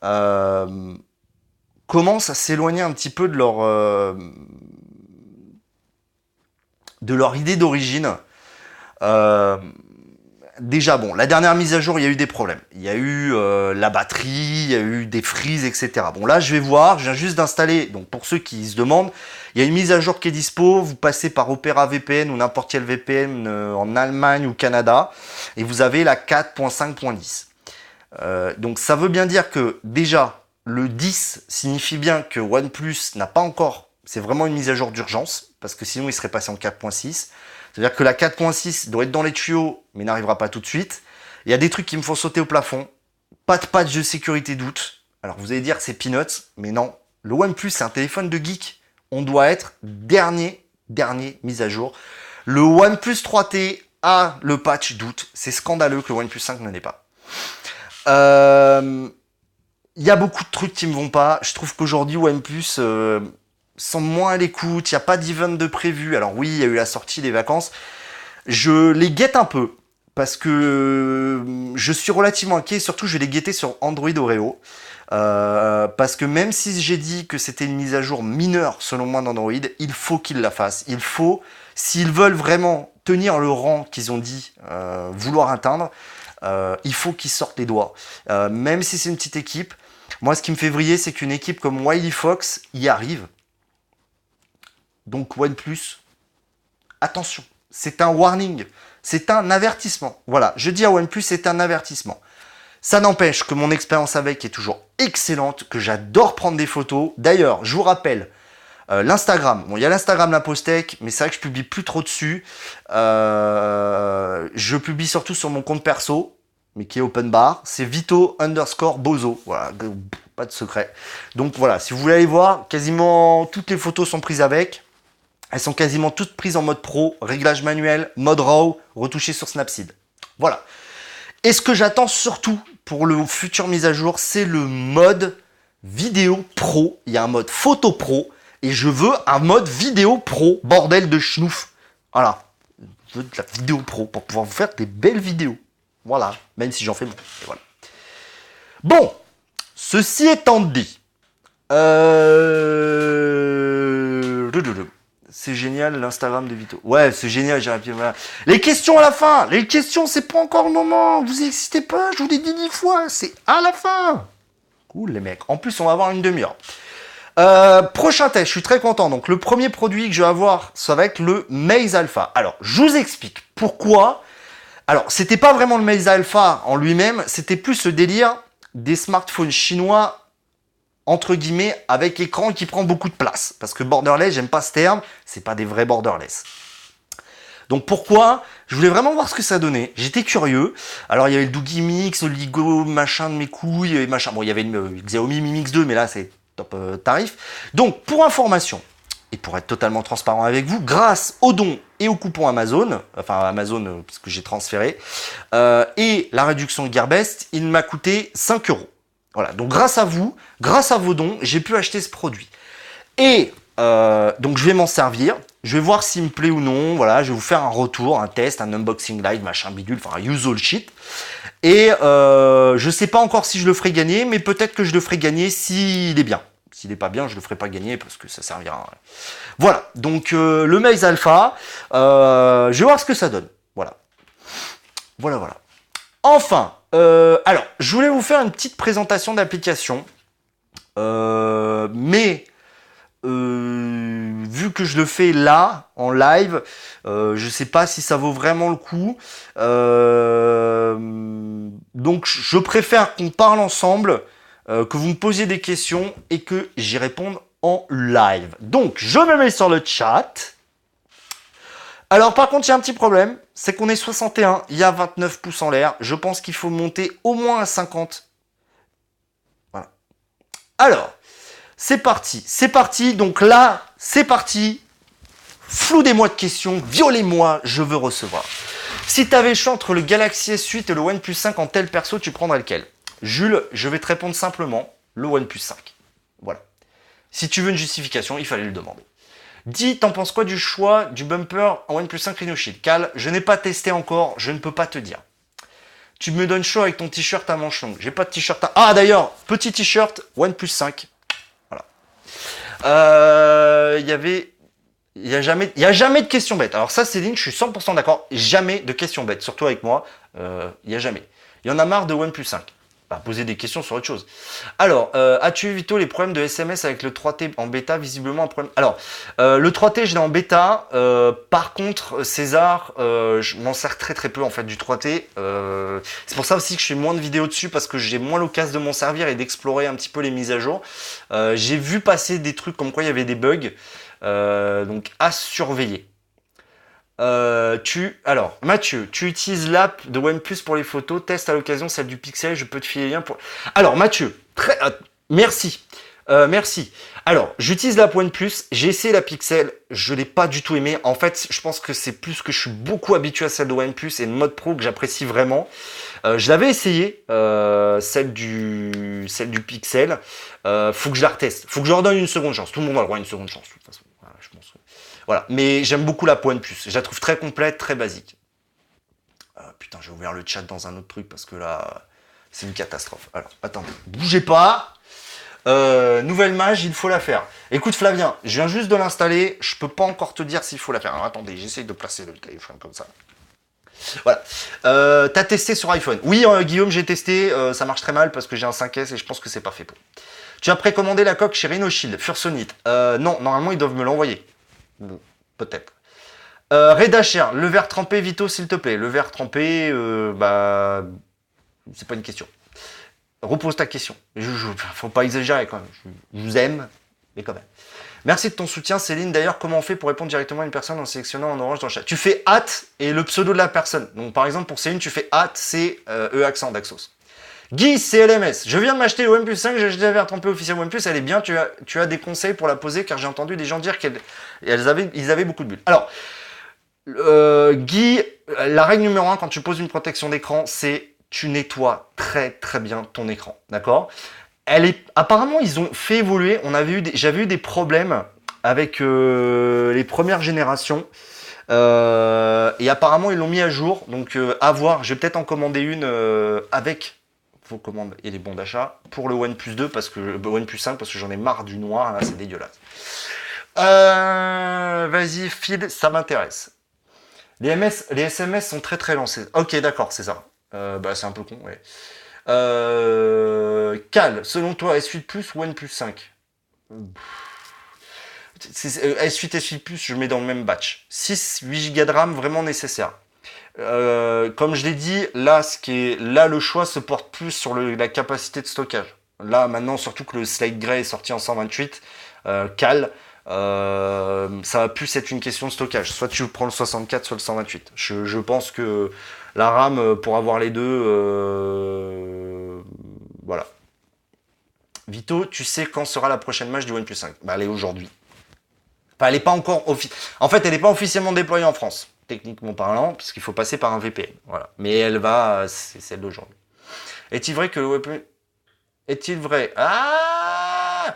euh, commencent à s'éloigner un petit peu de leur, euh, de leur idée d'origine. Euh, déjà, bon, la dernière mise à jour, il y a eu des problèmes. Il y a eu la batterie, il y a eu des frises, etc. Bon, là, je vais voir, je viens juste d'installer, donc pour ceux qui se demandent, il y a une mise à jour qui est dispo, vous passez par Opera VPN ou n'importe quel VPN en Allemagne ou Canada, et vous avez la 4.5.10. Euh, donc ça veut bien dire que déjà, le 10 signifie bien que OnePlus n'a pas encore, c'est vraiment une mise à jour d'urgence, parce que sinon il serait passé en 4.6. C'est-à-dire que la 4.6 doit être dans les tuyaux, mais n'arrivera pas tout de suite. Il y a des trucs qui me font sauter au plafond. Pas de patch de sécurité doute. Alors vous allez dire c'est peanuts, mais non. Le OnePlus, c'est un téléphone de geek. On doit être dernier, dernier mise à jour. Le OnePlus 3T a le patch doute. C'est scandaleux que le OnePlus 5 n'en ait pas. Euh, il y a beaucoup de trucs qui me vont pas. Je trouve qu'aujourd'hui, OnePlus euh, sont moins à l'écoute. Il n'y a pas d'event de prévu. Alors oui, il y a eu la sortie des vacances. Je les guette un peu parce que euh, je suis relativement inquiet. Surtout, je vais les guetter sur Android Oreo. Euh, parce que même si j'ai dit que c'était une mise à jour mineure selon moi d'Android, il faut qu'ils la fassent. Il faut, s'ils veulent vraiment tenir le rang qu'ils ont dit euh, vouloir atteindre, euh, il faut qu'ils sortent les doigts. Euh, même si c'est une petite équipe, moi ce qui me fait vriller, c'est qu'une équipe comme Wiley Fox y arrive. Donc OnePlus, attention, c'est un warning, c'est un avertissement. Voilà, je dis à OnePlus, c'est un avertissement. Ça n'empêche que mon expérience avec est toujours excellente, que j'adore prendre des photos. D'ailleurs, je vous rappelle, euh, L'Instagram, bon, il y a l'Instagram La Postec, mais c'est vrai que je publie plus trop dessus. Euh, je publie surtout sur mon compte perso, mais qui est open bar. C'est Vito underscore Bozo. Voilà, pas de secret. Donc voilà, si vous voulez aller voir, quasiment toutes les photos sont prises avec. Elles sont quasiment toutes prises en mode pro, réglage manuel, mode RAW, retouché sur Snapseed. Voilà. Et ce que j'attends surtout pour le futur mise à jour, c'est le mode vidéo pro. Il y a un mode photo pro et je veux un mode vidéo pro. Bordel de schnouf. Voilà. Je veux de la vidéo pro pour pouvoir vous faire des belles vidéos. Voilà. Même si j'en fais moins. voilà. Bon. Ceci étant dit. Euh... C'est génial l'Instagram de Vito. Ouais, c'est génial, j'ai voilà. Les questions à la fin Les questions, c'est pas encore le moment Vous excitez pas, je vous l'ai dit dix fois, c'est à la fin Cool les mecs. En plus, on va avoir une demi-heure. Euh, prochain test, je suis très content. Donc le premier produit que je vais avoir, ça va être le Maze Alpha. Alors, je vous explique pourquoi. Alors, c'était pas vraiment le Maze Alpha en lui-même, c'était plus le délire des smartphones chinois entre guillemets, avec écran qui prend beaucoup de place. Parce que borderless, j'aime pas ce terme, c'est pas des vrais borderless. Donc pourquoi? Je voulais vraiment voir ce que ça donnait. J'étais curieux. Alors il y avait le Doogie Mix, le Ligo, machin de mes couilles, machin. Bon, il y avait le Xiaomi Mi Mix 2, mais là c'est top euh, tarif. Donc pour information, et pour être totalement transparent avec vous, grâce aux dons et au coupon Amazon, enfin Amazon euh, parce que j'ai transféré, euh, et la réduction de Gearbest, il m'a coûté 5 euros. Voilà, donc grâce à vous, grâce à vos dons, j'ai pu acheter ce produit. Et donc je vais m'en servir, je vais voir s'il me plaît ou non, voilà, je vais vous faire un retour, un test, un unboxing live, machin bidule, enfin use all shit. Et euh, je sais pas encore si je le ferai gagner, mais peut-être que je le ferai gagner s'il est bien. S'il n'est pas bien, je le ferai pas gagner parce que ça servira. Voilà, donc euh, le Maze Alpha, euh, je vais voir ce que ça donne. Voilà. Voilà, voilà. Enfin, euh, alors, je voulais vous faire une petite présentation d'application. Mais euh, vu que je le fais là, en live, je ne sais pas si ça vaut vraiment le coup. donc je préfère qu'on parle ensemble, que vous me posiez des questions et que j'y réponde en live. Donc je me mets sur le chat. Alors par contre, il y a un petit problème, c'est qu'on est 61, il y a 29 pouces en l'air. Je pense qu'il faut monter au moins à 50. Voilà. Alors, c'est parti, c'est parti. Donc là, c'est parti. Floudez-moi de questions, violez-moi, je veux recevoir. Si tu avais choix entre le Galaxy S8 et le OnePlus 5 en tel perso, tu prendrais lequel? Jules, je vais te répondre simplement, le OnePlus 5. Voilà. Si tu veux une justification, il fallait le demander. Dis, t'en penses quoi du choix du bumper en OnePlus 5 Rhino Shield? Cal, je n'ai pas testé encore, je ne peux pas te dire. Tu me donnes chaud avec ton t-shirt à manches longues. J'ai pas de t-shirt à... Ah d'ailleurs, petit t-shirt OnePlus 5. Voilà. Euh, il y avait... Il n'y a, jamais, il de questions bêtes. Alors ça, Céline, je suis 100% d'accord. Jamais de questions bêtes. Surtout avec moi, euh, il n'y a jamais. Il y en a marre de OnePlus 5 poser des questions sur autre chose. Alors, euh, as-tu évité les problèmes de SMS avec le 3T en bêta? Visiblement un problème. Alors, euh, le 3T, je l'ai en bêta. Euh, par contre, César, je m'en sers très très peu en fait du 3T. c'est pour ça aussi que je fais moins de vidéos dessus parce que j'ai moins l'occasion de m'en servir et d'explorer un petit peu les mises à jour. j'ai vu passer des trucs comme quoi il y avait des bugs. donc, à surveiller. Euh, tu, alors, Mathieu, tu utilises l'app de OnePlus pour les photos, teste à l'occasion celle du Pixel, je peux te filer le lien pour. Alors, Mathieu, très, euh, merci. Euh, merci. Alors, j'utilise l'app OnePlus, j'ai essayé la Pixel, je l'ai pas du tout aimé. En fait, je pense que c'est plus que je suis beaucoup habitué à celle de OnePlus et le mode pro que j'apprécie vraiment. je l'avais essayé, celle du celle du Pixel. faut que je la reteste. Faut que je leur donne une seconde chance. Tout le monde a le droit à une seconde chance. De toute façon. Voilà, mais j'aime beaucoup la pointe plus. Je la trouve très complète, très basique. Ah, putain, j'ai ouvert le chat dans un autre truc parce que là, c'est une catastrophe. Alors, attendez, bougez pas. Euh, nouvelle mage, il faut la faire. Écoute Flavien, je viens juste de l'installer, je peux pas encore te dire s'il faut la faire. Alors attendez, j'essaye de placer le téléphone comme ça. Voilà. Euh, T'as testé sur iPhone Oui, euh, Guillaume, j'ai testé. Ça marche très mal parce que j'ai un 5S et je pense que c'est pas fait pour. Tu as précommandé la coque chez Rhinoshield, Fursonite. non, normalement ils doivent me l'envoyer. Peut-être. Euh, le verre trempé, Vito, s'il te plaît. Le verre trempé, euh, bah, c'est pas une question. Repose ta question. Je, faut pas exagérer quand même. Je, vous aime, mais quand même. Merci de ton soutien, Céline. D'ailleurs, comment on fait pour répondre directement à une personne en sélectionnant en orange dans le chat? Tu fais hâte et le pseudo de la personne. Donc, par exemple, pour Céline, tu fais hâte, c'est euh, E accent d'Axos. Guy, CLMS. Je viens de m'acheter le OnePlus 5, j'ai acheté la verre trempée officielle OnePlus, elle est bien, tu as, tu as des conseils pour la poser car j'ai entendu des gens dire qu'elles avaient, ils avaient beaucoup de bulles. Alors, euh, Guy, la règle numéro 1 quand tu poses une protection d'écran, c'est tu nettoies très très bien ton écran. D'accord? Elle est apparemment ils ont fait évoluer. On avait eu j'avais eu des problèmes avec euh, les premières générations. Euh, et apparemment ils l'ont mis à jour. Donc à voir. Je vais peut-être en commander une avec vos commandes et les bons d'achat pour le OnePlus 2 parce que le OnePlus 5 parce que j'en ai marre du noir là, c'est dégueulasse. Vas-y, Phil, ça m'intéresse. Les, MS, les SMS sont très très lancés. Ok, d'accord, c'est ça. bah, c'est un peu con, ouais. Cal, selon toi, S8 Plus ou OnePlus 5 S8, S8 Plus, je mets dans le même batch. 6, 8 Go de RAM, vraiment nécessaire. Euh, comme je l'ai dit, là, ce qui est, là, le choix se porte plus sur la capacité de stockage. Là, maintenant, surtout que le Slide Gray est sorti en 128, euh, cal, euh, ça va plus être une question de stockage. Soit tu prends le 64, soit le 128. Je, je pense que la RAM, pour avoir les deux, voilà. Vito, tu sais quand sera la prochaine match du OnePlus 5 Bah, elle est aujourd'hui elle n'est pas encore En fait, elle n'est pas officiellement déployée en France, techniquement parlant, parce qu'il faut passer par un VPN. Mais elle va, c'est celle d'aujourd'hui. Est-il vrai que le web... Est-il vrai Ah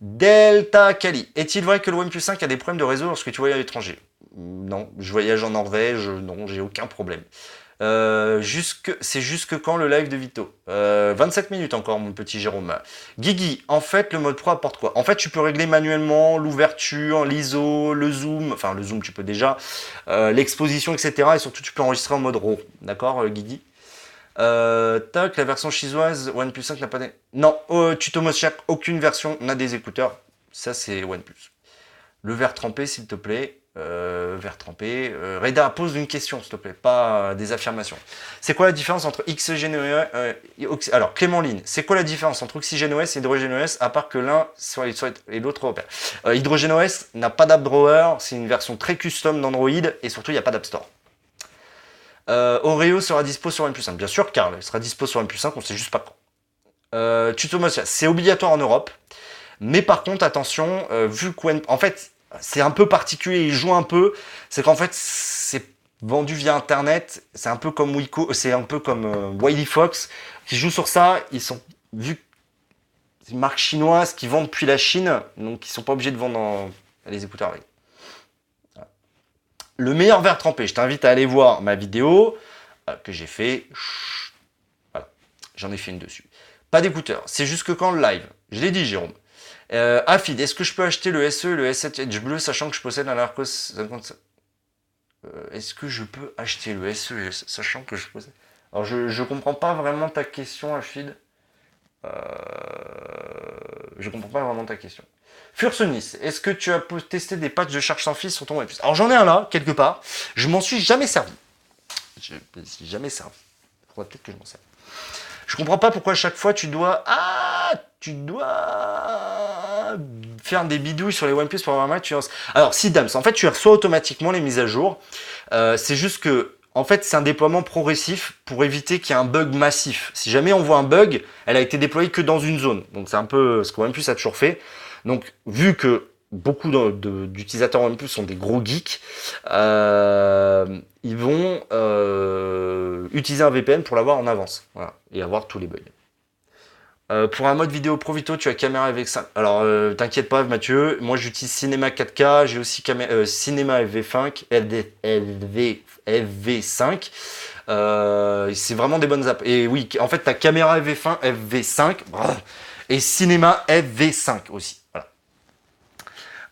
Delta Kali. Est-il vrai que le OnePlus 5 a des problèmes de réseau lorsque tu voyages à l'étranger? Non, je voyage en Norvège, non, j'ai aucun problème. Euh, c'est jusque quand le live de Vito 27 euh, minutes encore, mon petit Jérôme. Guigui, en fait, le mode Pro apporte quoi? En fait, tu peux régler manuellement l'ouverture, l'ISO, le zoom, enfin le zoom, tu peux déjà, euh, l'exposition, etc. Et surtout, tu peux enregistrer en mode RAW. D'accord, Guigui? Tac, la version chinoise OnePlus 5 n'a pas des... Non, tuto Moshack, aucune version n'a des écouteurs. Ça, c'est OnePlus. Le verre trempé, s'il te plaît. Euh, vert trempé. Euh, Reda, pose une question, s'il te plaît, pas des affirmations. C'est quoi la différence entre oxygène euh, Alors, Clément Ligne, c'est quoi la différence entre oxygène OS et hydrogène OS, à part que l'un soit, et l'autre opère? Euh, Hydrogène OS n'a pas d'app drawer, c'est une version très custom d'Android, et surtout, il n'y a pas d'App Store. Oreo sera dispo sur OnePlus 5. Bien sûr, Carl, il sera dispo sur OnePlus 5, on sait juste pas quand. C'est obligatoire en Europe. Mais par contre, attention, vu que en fait, c'est un peu particulier, il joue un peu, c'est qu'en fait, c'est vendu via internet, c'est un peu comme Wiko, c'est un peu comme euh, Wiley Fox, qui joue sur ça, ils sont, vu c'est une marque chinoise qui vend depuis la Chine, donc ils sont pas obligés de vendre les écouteurs. Le meilleur verre trempé, je t'invite à aller voir ma vidéo euh, que j'ai fait. J'en ai fait une dessus. Pas d'écouteurs, c'est jusque quand le live? Je l'ai dit, Jérôme. Euh, Afid, est-ce que je peux acheter le SE le S7 Edge bleu sachant que je possède un Arcos 50 euh, Est-ce que je peux acheter le SE sachant que je possède Alors je, je comprends pas vraiment ta question Afid. Euh, je comprends pas vraiment ta question. Fursonis, est-ce que tu as testé des patchs de charge sans fil sur ton web Alors j'en ai un là, quelque part. Je m'en suis jamais servi. Je m'en suis jamais servi. Faudrait peut-être que je m'en serve. Je comprends pas pourquoi à chaque fois tu dois. Ah Tu dois faire des bidouilles sur les OnePlus pour avoir un match. Alors, si Dams, en fait, tu reçois automatiquement les mises à jour. Euh, c'est juste que. En fait, c'est un déploiement progressif pour éviter qu'il y ait un bug massif. Si jamais on voit un bug, elle a été déployée que dans une zone. Donc c'est un peu ce que OnePlus a toujours fait. Donc vu que beaucoup d'utilisateurs OnePlus sont des gros geeks, euh, ils vont euh, utiliser un VPN pour l'avoir en avance voilà, et avoir tous les bugs. Euh, pour un mode vidéo Pro Vito, tu as caméra FV5. Alors, t'inquiète pas, Mathieu. Moi, j'utilise Cinema 4K. J'ai aussi Cinema FV5, LV, FV5. c'est vraiment des bonnes apps. Et oui, en fait, ta caméra FV5, FV5 et Cinema FV5 aussi.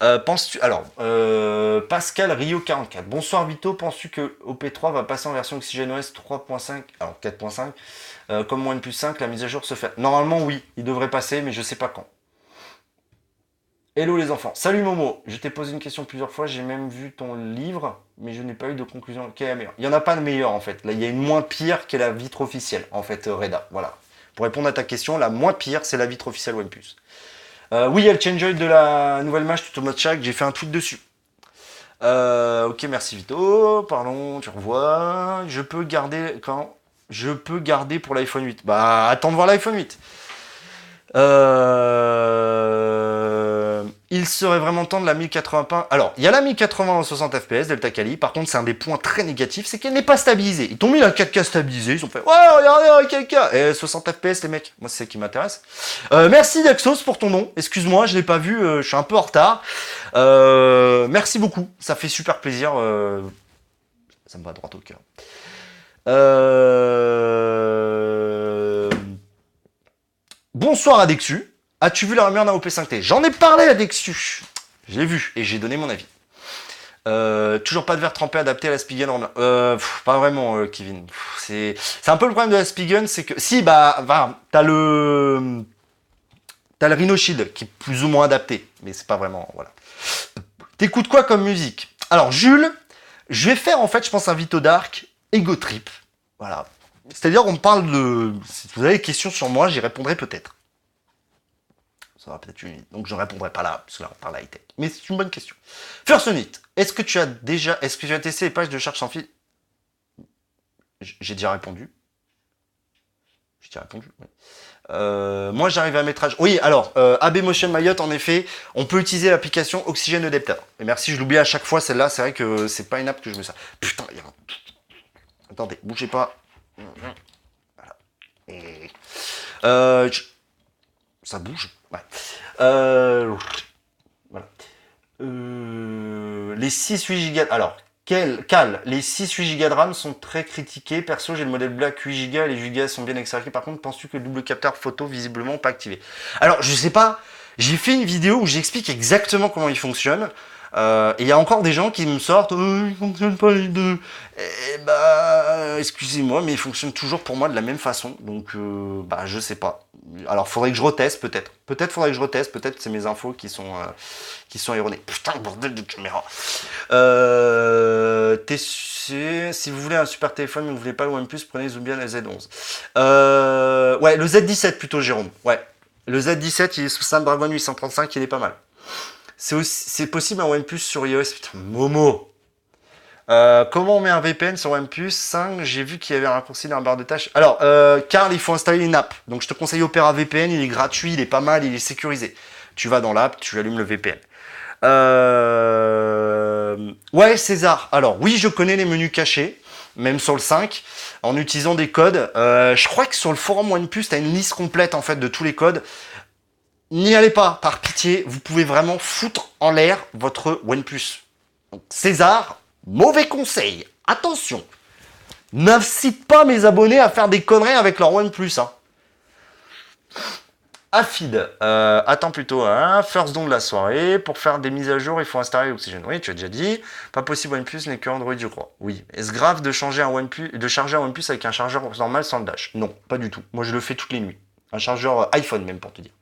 Euh, penses-tu alors euh, Pascal Rio 44. Bonsoir Vito, penses-tu que OP3 va passer en version OxygenOS 3.5 alors 4.5 euh, comme OnePlus 5 la mise à jour se fait? Normalement oui, il devrait passer mais je sais pas quand. Hello les enfants. Salut Momo, je t'ai posé une question plusieurs fois, j'ai même vu ton livre, mais je n'ai pas eu de conclusion. Quelle est la meilleure Il n'y en a pas de meilleure en fait. Là, il y a une moins pire qui est la vitre officielle, en fait, Reda. Voilà. Pour répondre à ta question, la moins pire, c'est la vitre officielle OnePlus. Euh, oui, il y a le change de la nouvelle match au mode chaque, j'ai fait un tweet dessus. Euh, ok, merci Vito. Pardon, tu revois. Je peux garder quand? Je peux garder pour l'iPhone 8. Bah, attends de voir l'iPhone 8. Euh, il serait vraiment temps de la 1080p. Alors, il y a la 1080 en 60 fps, Delta Kali. Par contre, c'est un des points très négatifs, c'est qu'elle n'est pas stabilisée. Ils t'ont mis la 4K stabilisée, ils ont fait Ouais, regardez, 4K Et 60 fps, les mecs, moi, c'est ce qui m'intéresse. Euh, merci Daxos pour ton nom. Excuse-moi, je l'ai pas vu, euh, je suis un peu en retard. Euh, merci beaucoup, ça fait super plaisir. ça me va droit au cœur. Bonsoir Adexu. As-tu vu la rumeur d'un OP5T J'en ai parlé à Dexu. J'ai vu et j'ai donné mon avis. Euh, toujours pas de verre trempé adapté à la Spigen. Euh, pas vraiment, euh, Kevin. C'est un peu le problème de la Spigen, c'est que si bah, bah t'as le t'as le Rhino qui est plus ou moins adapté, mais c'est pas vraiment voilà. T'écoutes quoi comme musique? Alors Jules, je vais faire en fait, je pense un Vito Dark Ego Trip. Voilà. C'est-à-dire on parle de si vous avez des questions sur moi, j'y répondrai peut-être ça peut-être une... Donc je ne répondrai pas là, parce que là on parle high tech. Mais c'est une bonne question. First Unit, est-ce que tu as déjà. Est-ce que tu as testé les pages de charge sans fil? J'ai déjà répondu. J'ai déjà répondu, oui. Euh, moi, j'arrive à mettre à Oui, alors, euh, AB Motion Mayotte, en effet, on peut utiliser l'application Oxygène Adapter. Et merci, je l'oublie à chaque fois, celle-là, c'est vrai que c'est pas une app que je me sers. Putain, il y a un... Attendez, bougez pas. Voilà. Euh, ça bouge. Euh. Euh, les 6-8 Go. Alors, quel, cal, les 6-8 Go de RAM sont très critiqués. Perso, j'ai le modèle Black 8 Go, les 8 Go sont bien extraqués. Par contre, penses-tu que le double capteur photo visiblement pas activé? Alors, je sais pas. J'ai fait une vidéo où j'explique exactement comment il fonctionne. Euh, et il y a encore des gens qui me sortent, euh, il fonctionne pas les deux. Eh bah, excusez-moi, mais il fonctionne toujours pour moi de la même façon. Donc, euh, bah, je sais pas. Alors, faudrait que je reteste peut-être. Peut-être faudrait que je reteste. Peut-être c'est mes infos qui sont euh, qui sont erronées. Putain, bordel de caméra. Si vous voulez un super téléphone mais vous voulez pas le OnePlus, prenez bien le Z11. Euh, ouais, le Z17 plutôt, Jérôme. Ouais. Le Z17, il est sous Snapdragon 835, il est pas mal. C'est possible un OnePlus sur iOS. Momo. Euh, comment on met un VPN sur OnePlus 5 J'ai vu qu'il y avait un raccourci dans la barre de tâches. Alors, euh, Carl, il faut installer une app. Donc, je te conseille Opera VPN. Il est gratuit, il est pas mal, il est sécurisé. Tu vas dans l'app, tu allumes le VPN. Euh... Ouais, César. Alors, oui, je connais les menus cachés, même sur le 5, en utilisant des codes. Euh, je crois que sur le forum OnePlus, tu as une liste complète en fait de tous les codes. N'y allez pas, par pitié, vous pouvez vraiment foutre en l'air votre OnePlus. Donc, César, Mauvais conseil, attention, n'incite pas mes abonnés à faire des conneries avec leur OnePlus. Hein. Euh, attends plutôt un first don de la soirée. Pour faire des mises à jour, il faut installer Oxygen. Oui, tu as déjà dit. Pas possible OnePlus n'est que Android, je crois. Oui. Est-ce grave de changer un OnePlus, de charger un OnePlus avec un chargeur normal sans le dash? Non, pas du tout. Moi, je le fais toutes les nuits. Un chargeur iPhone même pour te dire.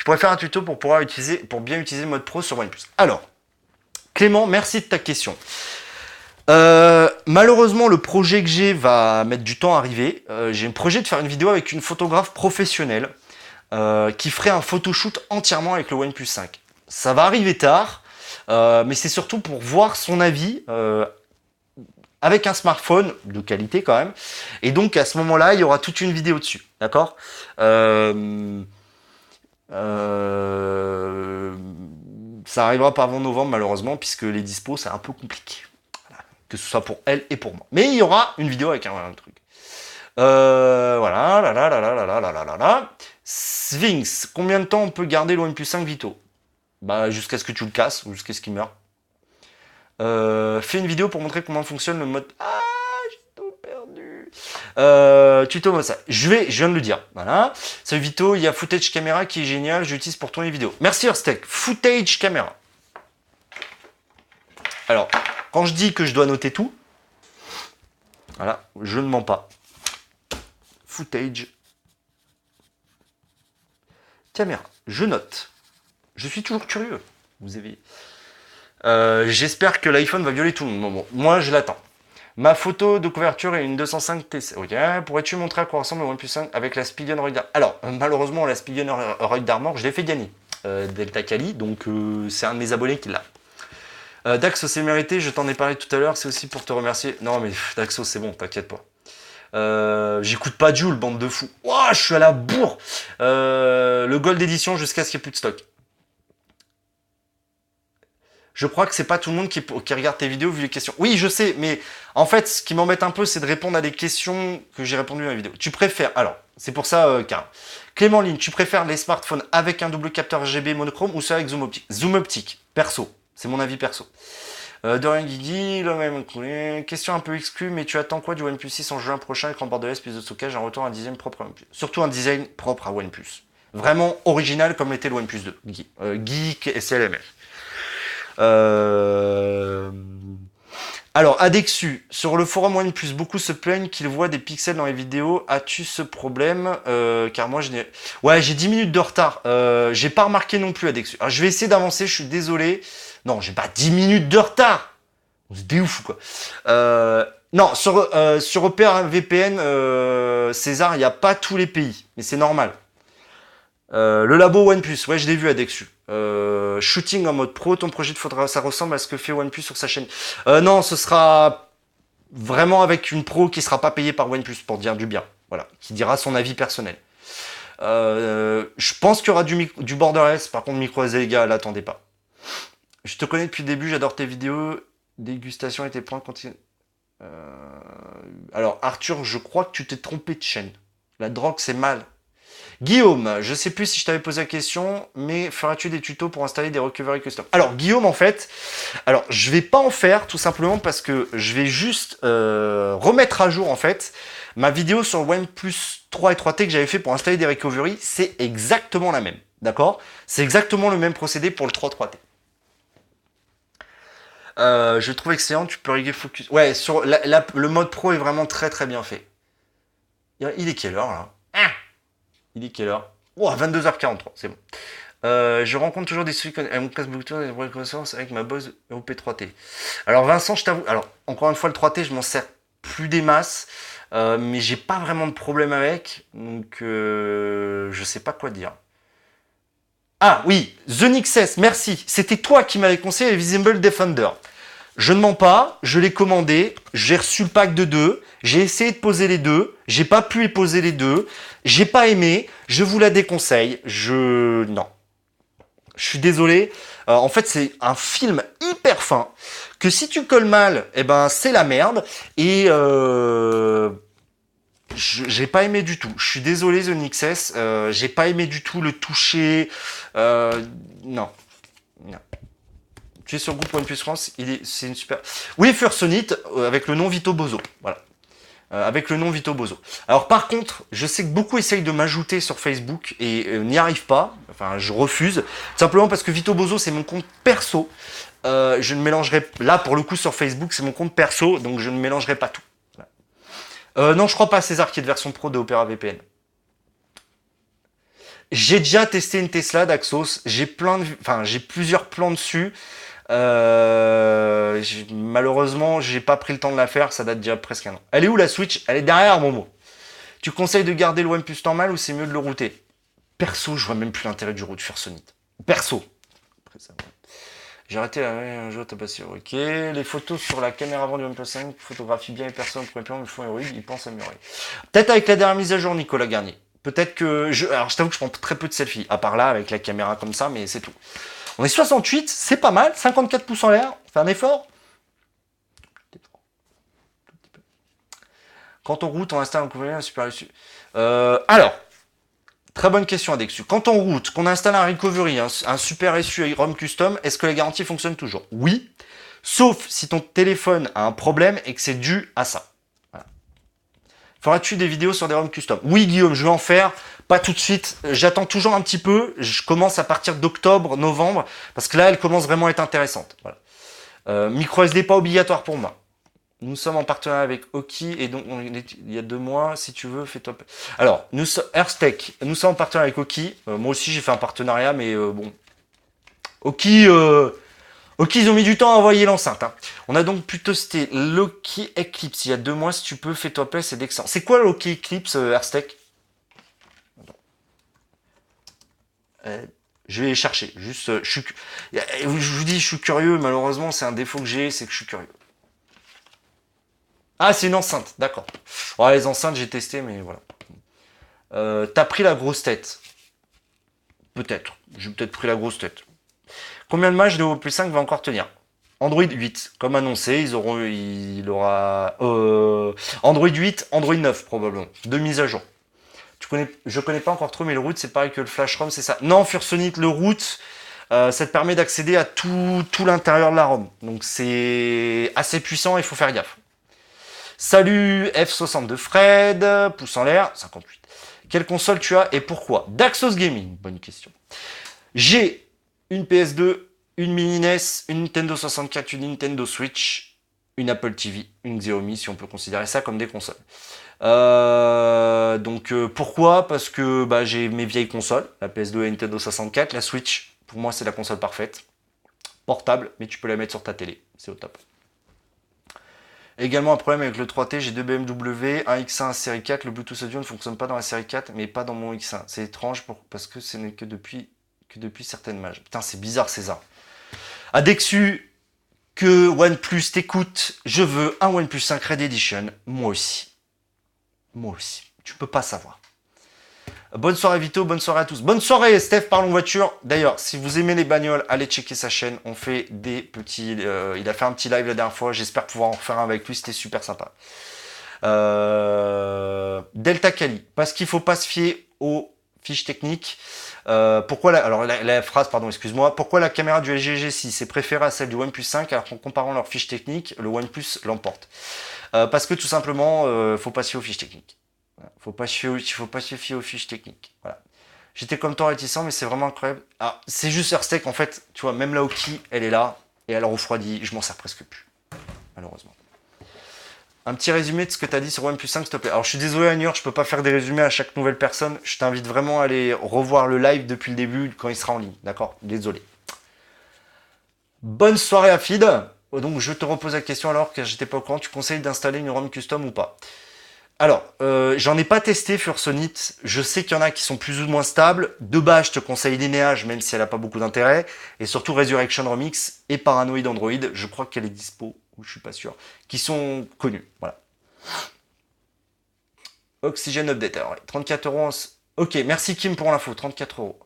Tu pourrais faire un tuto pour pouvoir utiliser, pour bien utiliser mode pro sur OnePlus. Alors, Clément, merci de ta question. Euh, malheureusement, le projet que j'ai va mettre du temps à arriver. Euh, j'ai un projet de faire une vidéo avec une photographe professionnelle euh, qui ferait un photoshoot entièrement avec le OnePlus 5. Ça va arriver tard, mais c'est surtout pour voir son avis avec un smartphone de qualité quand même. Et donc à ce moment-là, il y aura toute une vidéo dessus. D'accord? Ça arrivera pas avant novembre malheureusement puisque les dispos c'est un peu compliqué. Que ce soit pour elle et pour moi. Mais il y aura une vidéo avec un, truc. Euh, voilà, là, là, là, là, là, là, là, là, là. Sphinx, combien de temps on peut garder OnePlus 5 Vito? Bah jusqu'à ce que tu le casses ou jusqu'à ce qu'il meure. Euh, fais une vidéo pour montrer comment fonctionne le mode. Ah. Euh, tuto ça. Je vais, je viens de le dire. Voilà. Ce Vito, il y a Footage Camera qui est génial. J'utilise pour tourner les vidéos. Merci Earthstech. Footage Camera. Alors, quand je dis que je dois noter tout, voilà, je ne mens pas. Footage. Caméra. Je note. Je suis toujours curieux. Vous avez. Euh, j'espère que l'iPhone va violer tout le monde. moi, je l'attends. Ma photo de couverture est une 205 TC. Ok, pourrais-tu montrer à quoi ressemble le OnePlus 5 avec la Spigen Roy Alors, malheureusement, la Spigen Roy d'Armor, je l'ai fait gagner. Euh, Delta Kali, donc euh, c'est un de mes abonnés qui l'a. Euh, Daxo, c'est mérité, je t'en ai parlé tout à l'heure, c'est aussi pour te remercier. Non, mais Daxo, c'est bon, t'inquiète pas. Euh, j'écoute pas Jules, bande de fous. Ouah, je suis à la bourre. Euh, le Gold d'édition jusqu'à ce qu'il n'y ait plus de stock. Je crois que c'est pas tout le monde qui, regarde tes vidéos vu les questions. Oui, je sais, mais en fait, ce qui m'embête un peu, c'est de répondre à des questions que j'ai répondu dans la vidéo. Tu préfères, alors, c'est pour ça, euh, Clément Ligne, tu préfères les smartphones avec un double capteur RGB monochrome ou ça avec zoom optique Zoom optique, perso, c'est mon avis perso. Euh, Dorian Guigui, le même question un peu exclue, mais tu attends quoi du OnePlus 6 en juin prochain, écran borderless, plus de stockage, un retour à un design propre à OnePlus? Surtout un design propre à OnePlus. Vraiment original comme l'était le OnePlus 2, euh, geek et. Euh... Alors, Adexu, sur le forum OnePlus, beaucoup se plaignent qu'ils voient des pixels dans les vidéos. As-tu ce problème? Euh, Car moi, je n'ai... Ouais, j'ai 10 minutes de retard. Euh, j'ai pas remarqué non plus, Adexu. Alors, je vais essayer d'avancer, je suis désolé. Non, j'ai pas 10 minutes de retard C'est des ouf, quoi. Euh, non, sur, sur Opera VPN, César, il n'y a pas tous les pays. Mais c'est normal. Euh, le labo OnePlus, ouais, je l'ai vu à Dexu. Euh, shooting en mode pro, ton projet de faudra, ça ressemble à ce que fait OnePlus sur sa chaîne. Euh, non, ce sera vraiment avec une pro qui sera pas payée par OnePlus pour dire du bien. Voilà, qui dira son avis personnel. Euh, je pense qu'il y aura du, borderless, par contre micro SD, l'attendez pas. Je te connais depuis le début, j'adore tes vidéos, dégustation et tes points continu. Alors Arthur, je crois que tu t'es trompé de chaîne. La drogue, c'est mal. Guillaume, je sais plus si je t'avais posé la question, mais feras-tu des tutos pour installer des recovery custom? Alors Guillaume, en fait, alors je vais pas en faire tout simplement parce que je vais juste euh, remettre à jour en fait ma vidéo sur OnePlus 3 et 3T que j'avais fait pour installer des recovery, c'est exactement la même, d'accord? C'est exactement le même procédé pour le 3 3T. Euh, je trouve excellent, tu peux régler focus. Ouais, sur le mode pro est vraiment très très bien fait. Il est quelle heure là? Ah il est quelle heure? Oh, 22h43, c'est bon. Euh, je rencontre toujours des soucis avec mon casse Bluetooth et reconnaissance avec ma Bose OP3T. Alors Vincent, je t'avoue, alors encore une fois le 3T, je m'en sers plus des masses, euh, mais j'ai pas vraiment de problème avec, donc euh, je sais pas quoi dire. Ah oui, The Nixes, merci. C'était toi qui m'avais conseillé Visible Defender. Je ne mens pas, je l'ai commandé, j'ai reçu le pack de deux, j'ai essayé de poser les deux, j'ai pas pu y poser les deux, j'ai pas aimé, je vous la déconseille, je... non. Je suis désolé, euh, en fait c'est un film hyper fin, que si tu colles mal, eh ben c'est la merde, et euh... j'ai pas aimé du tout. Je suis désolé The Nixes, euh, j'ai pas aimé du tout le toucher, euh... non. Non. Tu es sur groupe OnePlus France, est, c'est une super. Oui, Fursonite, euh, avec le nom Vito Bozo. Voilà. Euh, avec le nom Vito Bozo. Alors par contre, je sais que beaucoup essayent de m'ajouter sur Facebook et euh, n'y arrivent pas. Enfin, je refuse. Simplement parce que Vito Bozo, c'est mon compte perso. je ne mélangerai là pour le coup sur Facebook, c'est mon compte perso, donc je ne mélangerai pas tout. non, je crois pas César qui est de version pro de Opera VPN. J'ai déjà testé une Tesla d'Axos. J'ai plein de, enfin, j'ai plusieurs plans dessus. Euh, malheureusement, j'ai pas pris le temps de la faire, ça date déjà presque un an. Elle est où la Switch? Elle est derrière mon mot. Tu conseilles de garder le OnePlus normal ou c'est mieux de le router? Perso, je vois même plus l'intérêt du route Fursonite. Perso. J'ai arrêté la un jour, t'as passé. Ok. Les photos sur la caméra avant du OnePlus 5 photographie bien les personnes, premier plan, le fond héroïque, ils pensent améliorer. Peut-être avec la dernière mise à jour, Nicolas Garnier. Peut-être que je. Alors, je t'avoue que je prends très peu de selfies, à part là, avec la caméra comme ça, mais c'est tout. On est 68, c'est pas mal, 54 pouces en l'air, on fait un effort. Quand on route, on installe un un super SU. Euh, alors, très bonne question Adexu. Quand on route, qu'on installe un recovery, un, super SU ROM custom, est-ce que la garantie fonctionne toujours? Oui, sauf si ton téléphone a un problème et que c'est dû à ça. Feras-tu des vidéos sur des ROM custom? Oui Guillaume, je vais en faire. Pas tout de suite. J'attends toujours un petit peu. Je commence à partir d'octobre, novembre, parce que là, elle commence vraiment à être intéressante. Voilà. Euh, micro SD pas obligatoire pour moi. Nous sommes en partenariat avec Oki et donc il y a deux mois, si tu veux, fais top. Alors, nous sommes nous sommes en partenariat avec Oki. Euh, moi aussi, j'ai fait un partenariat, mais euh, bon. Oki, euh, Ok, ils ont mis du temps à envoyer l'enceinte. Hein. On a donc pu tester Loki Eclipse il y a deux mois. Si tu peux, fais-toi plaisir, c'est d'excellent. C'est quoi Loki Eclipse, euh, euh, Je vais chercher. Juste, euh, je, vous dis, je suis curieux. Malheureusement, c'est un défaut que j'ai, c'est que je suis curieux. Ah, c'est une enceinte, d'accord. Les enceintes, j'ai testé, mais voilà. T'as pris la grosse tête? Peut-être. J'ai peut-être pris la grosse tête. Combien de matchs de OnePlus 5 va encore tenir Android 8, comme annoncé, ils auront, il aura euh, Android 8, Android 9 probablement, deux mises à jour. Tu connais, je connais pas encore trop, mais le root c'est pareil que le flash ROM, c'est ça. Non, Fursonite, le root, euh, ça te permet d'accéder à tout, tout l'intérieur de la ROM. Donc c'est assez puissant, il faut faire gaffe. Salut F62 Fred, pouce en l'air, 58. Quelle console tu as et pourquoi? Daxos Gaming, bonne question. J'ai une PS2, une Mini NES, une Nintendo 64, une Nintendo Switch, une Apple TV, une Xiaomi, si on peut considérer ça comme des consoles. Euh, donc euh, pourquoi? Parce que bah, j'ai mes vieilles consoles, la PS2 et Nintendo 64, la Switch, pour moi c'est la console parfaite. Portable, mais tu peux la mettre sur ta télé, c'est au top. Également un problème avec le 3T, j'ai deux BMW, un X1 série 4, le Bluetooth audio ne fonctionne pas dans la série 4, mais pas dans mon X1. C'est étrange parce que ce n'est que depuis, que depuis certaines mages. Putain, c'est bizarre César. Adexu, que OnePlus t'écoute, je veux un OnePlus 5 Red Edition, moi aussi. Moi aussi. Tu peux pas savoir. Bonne soirée Vito, bonne soirée à tous. Bonne soirée Steph, parlons voiture. D'ailleurs, si vous aimez les bagnoles, allez checker sa chaîne. On fait des petits... Euh, il a fait un petit live la dernière fois. J'espère pouvoir en faire un avec lui. C'était super sympa. Euh, Delta Cali. Parce qu'il faut pas se fier aux fiches techniques. Euh, pourquoi la, alors la, phrase, pardon, excuse-moi. Pourquoi la caméra du LG G6 est préférée à celle du OnePlus 5 alors qu'en comparant leurs fiches techniques, le OnePlus l'emporte? Parce que tout simplement, faut pas se fier aux fiches techniques. Faut pas se faut pas se fier aux fiches techniques. Voilà. J'étais comme toi réticent, mais c'est vraiment incroyable. Ah, c'est juste Airsteak, en fait, tu vois, même la Hoki, elle est là, et elle refroidit, je m'en sers presque plus. Malheureusement. Un petit résumé de ce que tu as dit sur OnePlus 5, s'il te plaît. Alors, je suis désolé, Agnur, je peux pas faire des résumés à chaque nouvelle personne. Je t'invite vraiment à aller revoir le live depuis le début, quand il sera en ligne. D'accord? Désolé. Bonne soirée à Fid. Donc, je te repose la question alors, que j'étais pas au courant. Tu conseilles d'installer une ROM custom ou pas? Alors, euh, j'en ai pas testé Fursonite. Je sais qu'il y en a qui sont plus ou moins stables. De base, je te conseille Lineage, même si elle n'a pas beaucoup d'intérêt. Et surtout Resurrection Remix et Paranoid Android. Je crois qu'elle est dispo, je suis pas sûr. Qui sont connus. Voilà. Oxygen Update. Alors, 34 euros. Ok, merci Kim pour l'info. 34 euros.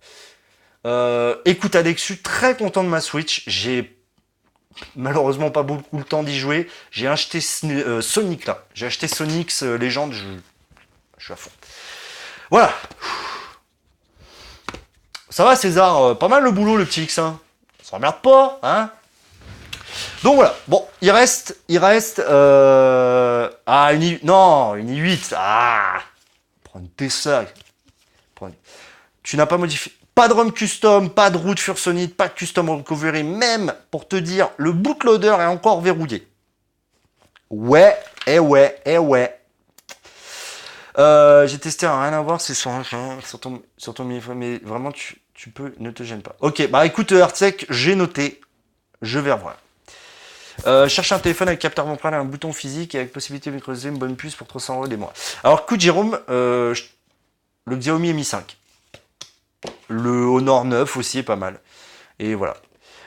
Euh, écoute Alexu, très content de ma Switch. J'ai malheureusement pas beaucoup le temps d'y jouer. J'ai acheté euh, Sonic là. J'ai acheté Sonic euh, Legend. Je... suis à fond. Voilà. Ça va César, pas mal le boulot le petit X. Hein. On s'emmerde pas, hein? Donc voilà. Bon, il reste, il reste, ah une I... non une i8. Ah, prends une Tesla. Tu n'as pas modifié. Pas de ROM custom, pas de route Fursonite, pas de custom recovery, même pour te dire, le bootloader est encore verrouillé. Ouais, eh ouais, eh ouais. Euh, j'ai testé, rien à voir, c'est sur, sur, ton, sur ton mais vraiment, tu, tu, peux, ne te gêne pas. Ok, bah écoute, Artsec, j'ai noté, je vais revoir. Euh, cherche un téléphone avec capteur d'empreinte, un bouton physique et avec possibilité de creuser une bonne puce pour 300 euros des mois. Alors, écoute, Jérôme, euh, le Xiaomi Mi 5. Le Honor 9 aussi est pas mal. Et voilà.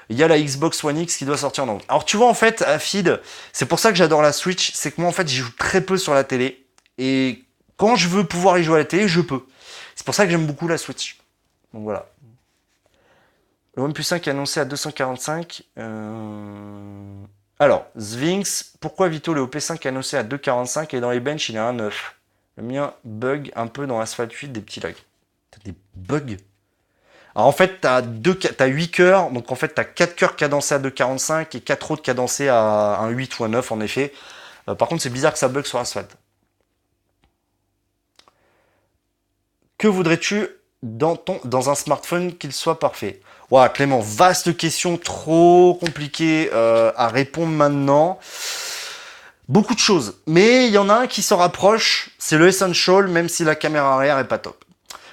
Il y a la Xbox One X qui doit sortir en Alors tu vois en fait, à feed, c'est pour ça que j'adore la Switch, c'est que moi en fait j'y joue très peu sur la télé. Et quand je veux pouvoir y jouer à la télé, je peux. C'est pour ça que j'aime beaucoup la Switch. Donc voilà. Le OnePlus 5 est annoncé à 245. Euh, alors, Sphinx, pourquoi Vito le OP5 est annoncé à 245 et dans les benches il est à 1,9 Le mien bug un peu dans Asphalt 8, des petits lags. T'as des bugs? Alors en fait, tu as, as 8 cœurs, donc en fait, tu as 4 cœurs cadencés à 2,45 et 4 autres cadencés à un 8 ou un 9 en effet. Euh, par contre, c'est bizarre que ça bug sur Asphalt. Que voudrais-tu dans, ton, dans un smartphone qu'il soit parfait? Ouah, Clément, vaste question, trop compliquée euh, à répondre maintenant. Beaucoup de choses, mais il y en a un qui s'en rapproche, c'est le Essential, même si la caméra arrière est pas top.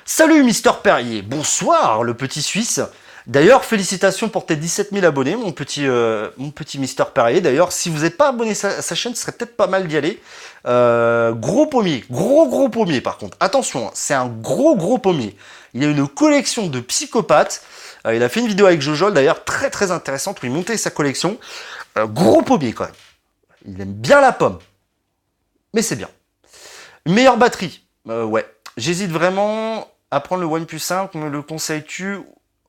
Salut Mister Perrier, bonsoir le petit Suisse. D'ailleurs, félicitations pour tes 17 000 abonnés, mon petit, euh, mon petit Mister Perrier. D'ailleurs, si vous n'êtes pas abonné à sa, chaîne, ce serait peut-être pas mal d'y aller. Euh, gros pommier, gros gros pommier par contre. Attention, hein, c'est un gros gros pommier. Il a une collection de psychopathes. Euh, il a fait une vidéo avec Jojol d'ailleurs très très intéressante où il montait sa collection. gros pommier quand même. Il aime bien la pomme. Mais c'est bien. meilleure batterie. ouais. J'hésite vraiment à prendre le OnePlus 5, me le conseilles-tu?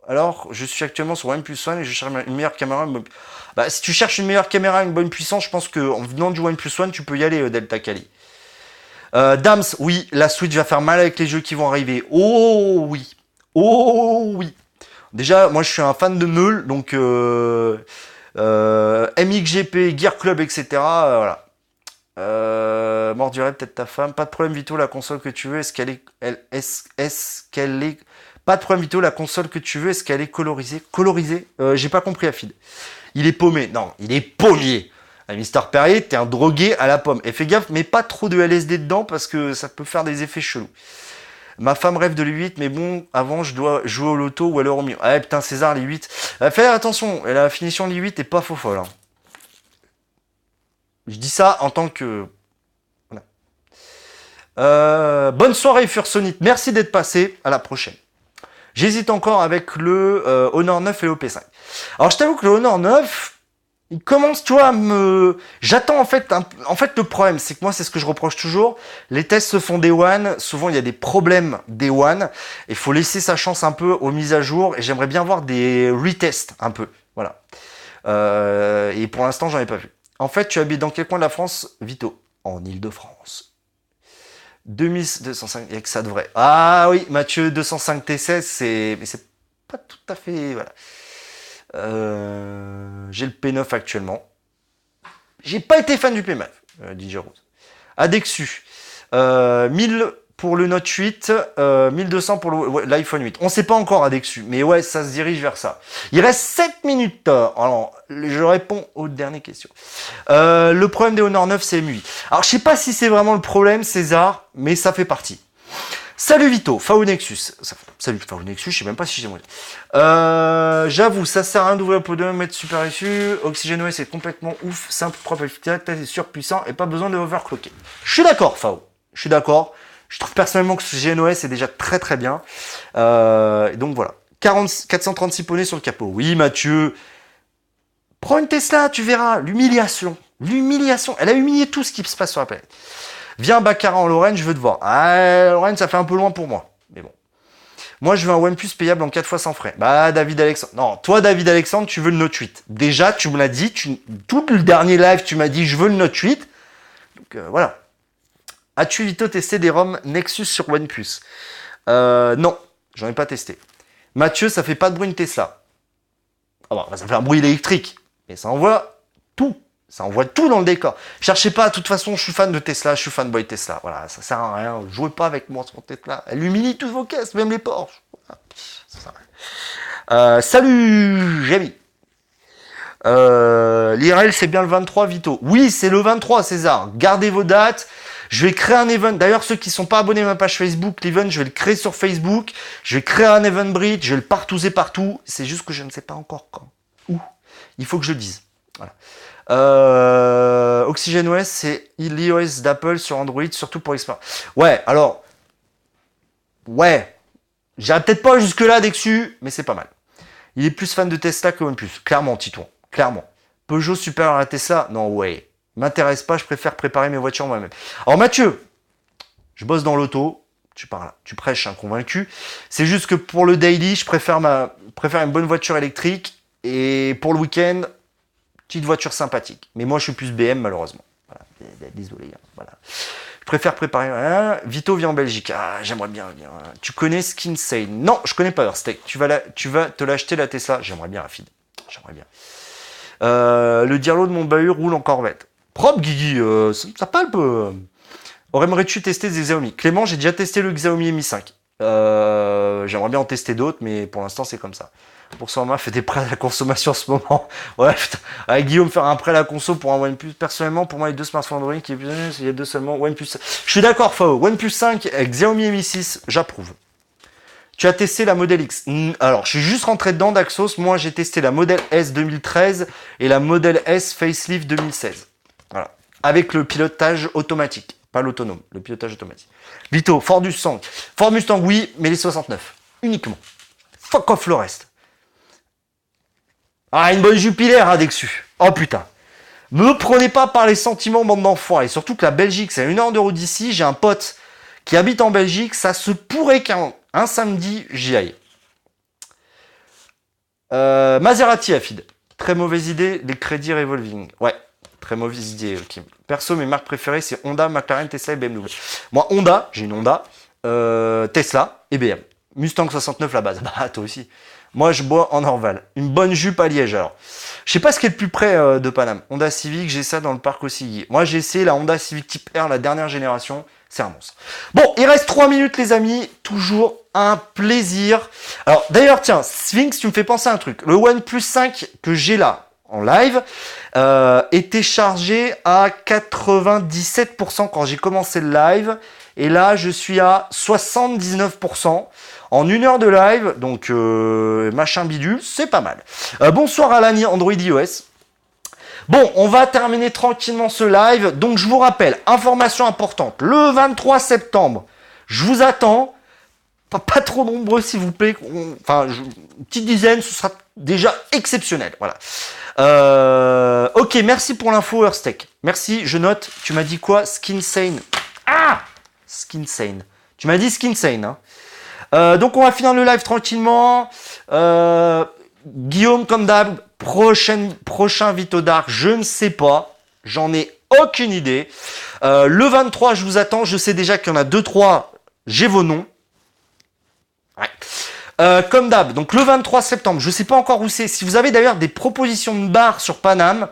Alors, je suis actuellement sur OnePlus One et je cherche une meilleure caméra. Bah, si tu cherches une meilleure caméra, une bonne puissance, je pense qu'en venant du OnePlus One, tu peux y aller, euh, Delta Kali. Euh, Dams, oui, la Switch va faire mal avec les jeux qui vont arriver. Oh oui. Oh oui. Déjà, moi je suis un fan de Meul, donc euh, euh MXGP, Gear Club, etc. voilà. Peut-être ta femme. Pas de problème, Vito, la console que tu veux, est-ce qu'elle est, est-ce qu'elle est, pas de problème, Vito, la console que tu veux, est-ce qu'elle est colorisée? Colorisée J'ai pas compris, Afid. Il est paumé. Non, il est pommier. Ah, Mister Perrier, t'es un drogué à la pomme. Et fais gaffe, mais pas trop de LSD dedans parce que ça peut faire des effets chelous. Ma femme rêve de l'8, mais bon, avant, je dois jouer au loto ou alors au mieux. Ah putain, César, les 8. Euh, fais attention, la finition les 8 est pas faux folle. Hein. Je dis ça en tant que... Euh, bonne soirée Fursonite, merci d'être passé, à la prochaine. J'hésite encore avec le euh, Honor 9 et l'OP5. Alors je t'avoue que le Honor 9, commence, tu à me... J'attends en fait... En fait, le problème, c'est que moi, c'est ce que je reproche toujours. Les tests se font des one. Souvent, il y a des problèmes des one. Il faut laisser sa chance un peu aux mises à jour. Et j'aimerais bien voir des retests un peu. Voilà. Euh, et pour l'instant, j'en ai pas vu. En fait, tu habites dans quel coin de la France, Vito? En Ile-de-France. 2205, il n'y a que ça de vrai. Ah oui, Mathieu, 205 T16, c'est... Mais c'est pas tout à fait... Voilà. Euh, j'ai le P9 actuellement. J'ai pas été fan du P9, euh, DJ Rose. Adexu. Euh, 1000 pour le Note 8, 1200 euh, pour l'iPhone 8. On sait pas encore Adexu, mais ouais, ça se dirige vers ça. Il reste 7 minutes. Alors, je réponds aux dernières questions. Euh, le problème des Honor 9, c'est MUI. Alors, je sais pas si c'est vraiment le problème, César, mais ça fait partie. Salut Vito, Faunexus. Salut Faunexus, je sais même pas si j'ai moi. Euh, J'avoue, ça sert à rien d'ouvrir le de mettre super issu. Oxygène c'est complètement ouf, simple, propre, efficace, et surpuissant et pas besoin de overclocker. Je suis d'accord, Fao. Je suis d'accord. Je trouve personnellement que ce GNOS est déjà très très bien. Euh, donc voilà. 40, 436 poneys sur le capot. Oui, Mathieu. Prends une Tesla, tu verras. L'humiliation. L'humiliation. Elle a humilié tout ce qui se passe sur la planète. Viens Baccarat en Lorraine, je veux te voir. Ah, Lorraine, ça fait un peu loin pour moi. Mais bon. Moi, je veux un OnePlus payable en 4 fois sans frais. Bah, David Alexandre. Non, toi, David Alexandre, tu veux le Note 8. Déjà, tu me l'as dit. Tout le dernier live, tu m'as dit, je veux le Note 8. Donc, euh, voilà. As-tu vite testé des ROM Nexus sur OnePlus? Euh, Non, j'en ai pas testé. Mathieu, ça fait pas de bruit une Tesla. Ah bah, ça fait un bruit électrique. Mais ça envoie. Ça envoie tout dans le décor. Cherchez pas, de toute façon, je suis fan de Tesla, je suis fanboy Tesla. Voilà, ça sert à rien. Jouez pas avec moi sur Tesla. Elle humilie toutes vos caisses, même les Porsche. Euh, salut, Jamie. Euh, L'IRL, c'est bien le 23, Vito. Oui, c'est le 23, César. Gardez vos dates. Je vais créer un event. D'ailleurs, ceux qui sont pas abonnés à ma page Facebook, l'event, je vais le créer sur Facebook. Je vais créer un event bridge. Je vais le partouzer partout. C'est juste que je ne sais pas encore quand. Où. Il faut que je le dise. Voilà. Euh, OS, c'est l'iOS d'Apple sur Android, surtout pour Xperia. Ouais, alors, ouais, j'irai peut-être pas jusque-là d'exu, mais c'est pas mal. Il est plus fan de Tesla que OnePlus, clairement, Titouan, clairement. Peugeot supérieur à Tesla, non, ouais. M'intéresse pas, je préfère préparer mes voitures moi-même. Alors Mathieu, je bosse dans l'auto, tu parles, tu prêches un convaincu. C'est juste que pour le daily, je préfère ma, préfère une bonne voiture électrique et pour le week-end, Petite voiture sympathique. Mais moi, je suis plus BM, malheureusement. Désolé. Hein. Je préfère préparer. Hein. Vito vient en Belgique. Ah, j'aimerais bien. Hein. Tu connais Skinsane? Non, je connais pas Earthsteak. Tu vas, tu vas te l'acheter la Tesla? J'aimerais bien, Rafid. J'aimerais bien. Euh, le dialogue de mon bahut roule en corvette. Propre, Guigui. Euh, ça, palpe. Aurais-tu tester des Xiaomi? Clément, j'ai déjà testé le Xiaomi Mi 5. Euh, j'aimerais bien en tester d'autres, mais pour l'instant, c'est comme ça pour ça, fait des prêts à la consommation en ce moment. Ouais, putain. Avec Guillaume, faire un prêt à la conso pour un OnePlus. Personnellement, pour moi, les deux smartphones Android qui il y a deux seulement. OnePlus. Je suis d'accord, Fao. OnePlus 5 avec Xiaomi Mi 6, j'approuve. Tu as testé la modèle X? Alors, je suis juste rentré dedans d'Axos. Moi, j'ai testé la modèle S 2013 et la modèle S Facelift 2016. Voilà. Avec le pilotage automatique. Pas l'autonome, le pilotage automatique. Vito, Ford Mustang. Ford Mustang, oui, mais les 69. Uniquement. Fuck off le reste. Ah, une bonne Jupiler, hein, Dexu. Oh putain. Me prenez pas par les sentiments, bande d'enfants. Et surtout que la Belgique, c'est une heure de d'ici. J'ai un pote qui habite en Belgique. Ça se pourrait qu'un un samedi, j'y aille. Euh, Maserati feed. Très mauvaise idée, les crédits revolving. Ouais, très mauvaise idée, Kim. Perso, mes marques préférées, c'est Honda, McLaren, Tesla et BMW. Moi, Honda, j'ai une Honda, euh, Tesla et BM. Mustang 69 la base. Bah, toi aussi. Moi, je bois en Orval. Une bonne jupe à Liège, alors. Je sais pas ce qui est le plus près euh, de Paname. Honda Civic, j'ai ça dans le parc aussi. Moi, j'ai essayé la Honda Civic Type R, la dernière génération. C'est un monstre. Bon, il reste 3 minutes, les amis. Toujours un plaisir. Alors, d'ailleurs, tiens, Sphinx, tu me fais penser à un truc. Le OnePlus 5 que j'ai là, en live, euh, était chargé à 97% quand j'ai commencé le live. Et là, je suis à 79% en une heure de live. Donc, euh, machin bidule, c'est pas mal. Euh, bonsoir l'année Android iOS. Bon, on va terminer tranquillement ce live. Donc, je vous rappelle, information importante. Le 23 septembre, je vous attends. Pas, trop nombreux, s'il vous plaît. Enfin, une petite dizaine, ce sera déjà exceptionnel. Voilà. Euh, ok, merci pour l'info, Earthtech. Merci, je note. Tu m'as dit quoi? Skinsane. Ah Skinsane. Tu m'as dit Skinsane. Hein. Euh, donc, on va finir le live tranquillement. Euh, Guillaume, comme d'hab, prochain Vito Dark, je ne sais pas. J'en ai aucune idée. Euh, le 23, je vous attends. Je sais déjà qu'il y en a 2-3. J'ai vos noms. Ouais. Euh, comme d'hab, donc le 23 septembre, je sais pas encore où c'est. Si vous avez d'ailleurs des propositions de bar sur Paname,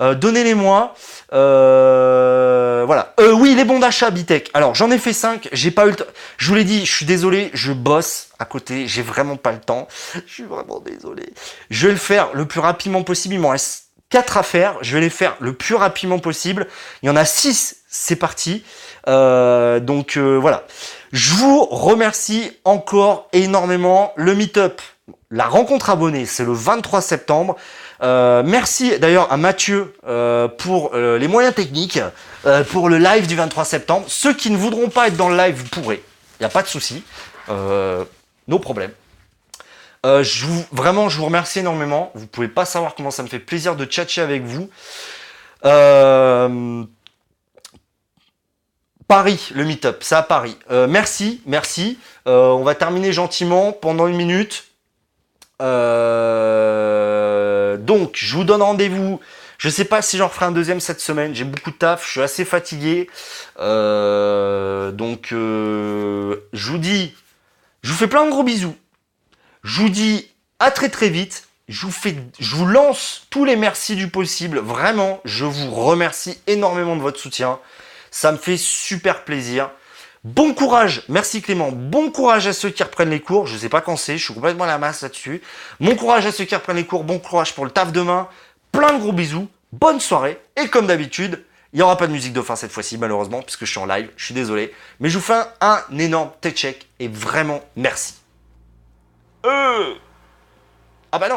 euh, donnez-les-moi. Euh, voilà. Euh, oui, les bons d'achat Bitech. Alors, j'en ai fait 5, j'ai pas eu le temps. Je vous l'ai dit, je suis désolé, je bosse à côté, j'ai vraiment pas le temps. Je suis vraiment désolé. Je vais le faire le plus rapidement possible. Il m'en reste 4 à faire. Je vais les faire le plus rapidement possible. Il y en a 6, c'est parti. Euh, donc euh, voilà. Je vous remercie encore énormément. Le meet-up, la rencontre abonnée, c'est le 23 septembre. Euh, merci d'ailleurs à Mathieu euh, pour euh, les moyens techniques, euh, pour le live du 23 septembre. Ceux qui ne voudront pas être dans le live, vous pourrez. Il n'y a pas de souci. Euh, nos problèmes. Euh, vraiment, je vous remercie énormément. Vous pouvez pas savoir comment ça me fait plaisir de tchatcher avec vous. Euh, Paris, le meet-up, c'est à Paris. Euh, merci, merci. Euh, on va terminer gentiment pendant une minute. Euh, donc, je vous donne rendez-vous. Je sais pas si j'en referai un deuxième cette semaine. J'ai beaucoup de taf, je suis assez fatigué. Euh, donc, euh, je vous dis, je vous fais plein de gros bisous. Je vous dis à très très vite. Je vous lance tous les merci du possible. Vraiment, je vous remercie énormément de votre soutien. Ça me fait super plaisir. Bon courage, merci Clément. Bon courage à ceux qui reprennent les cours. Je sais pas quand c'est, je suis complètement à la masse là-dessus. Bon courage à ceux qui reprennent les cours. Bon courage pour le taf demain. Plein de gros bisous. Bonne soirée. Et comme d'habitude, il n'y aura pas de musique de fin cette fois-ci, malheureusement, puisque je suis en live. Je suis désolé. Mais je vous fais un, un énorme tech check et vraiment merci. Euh. Ah bah non.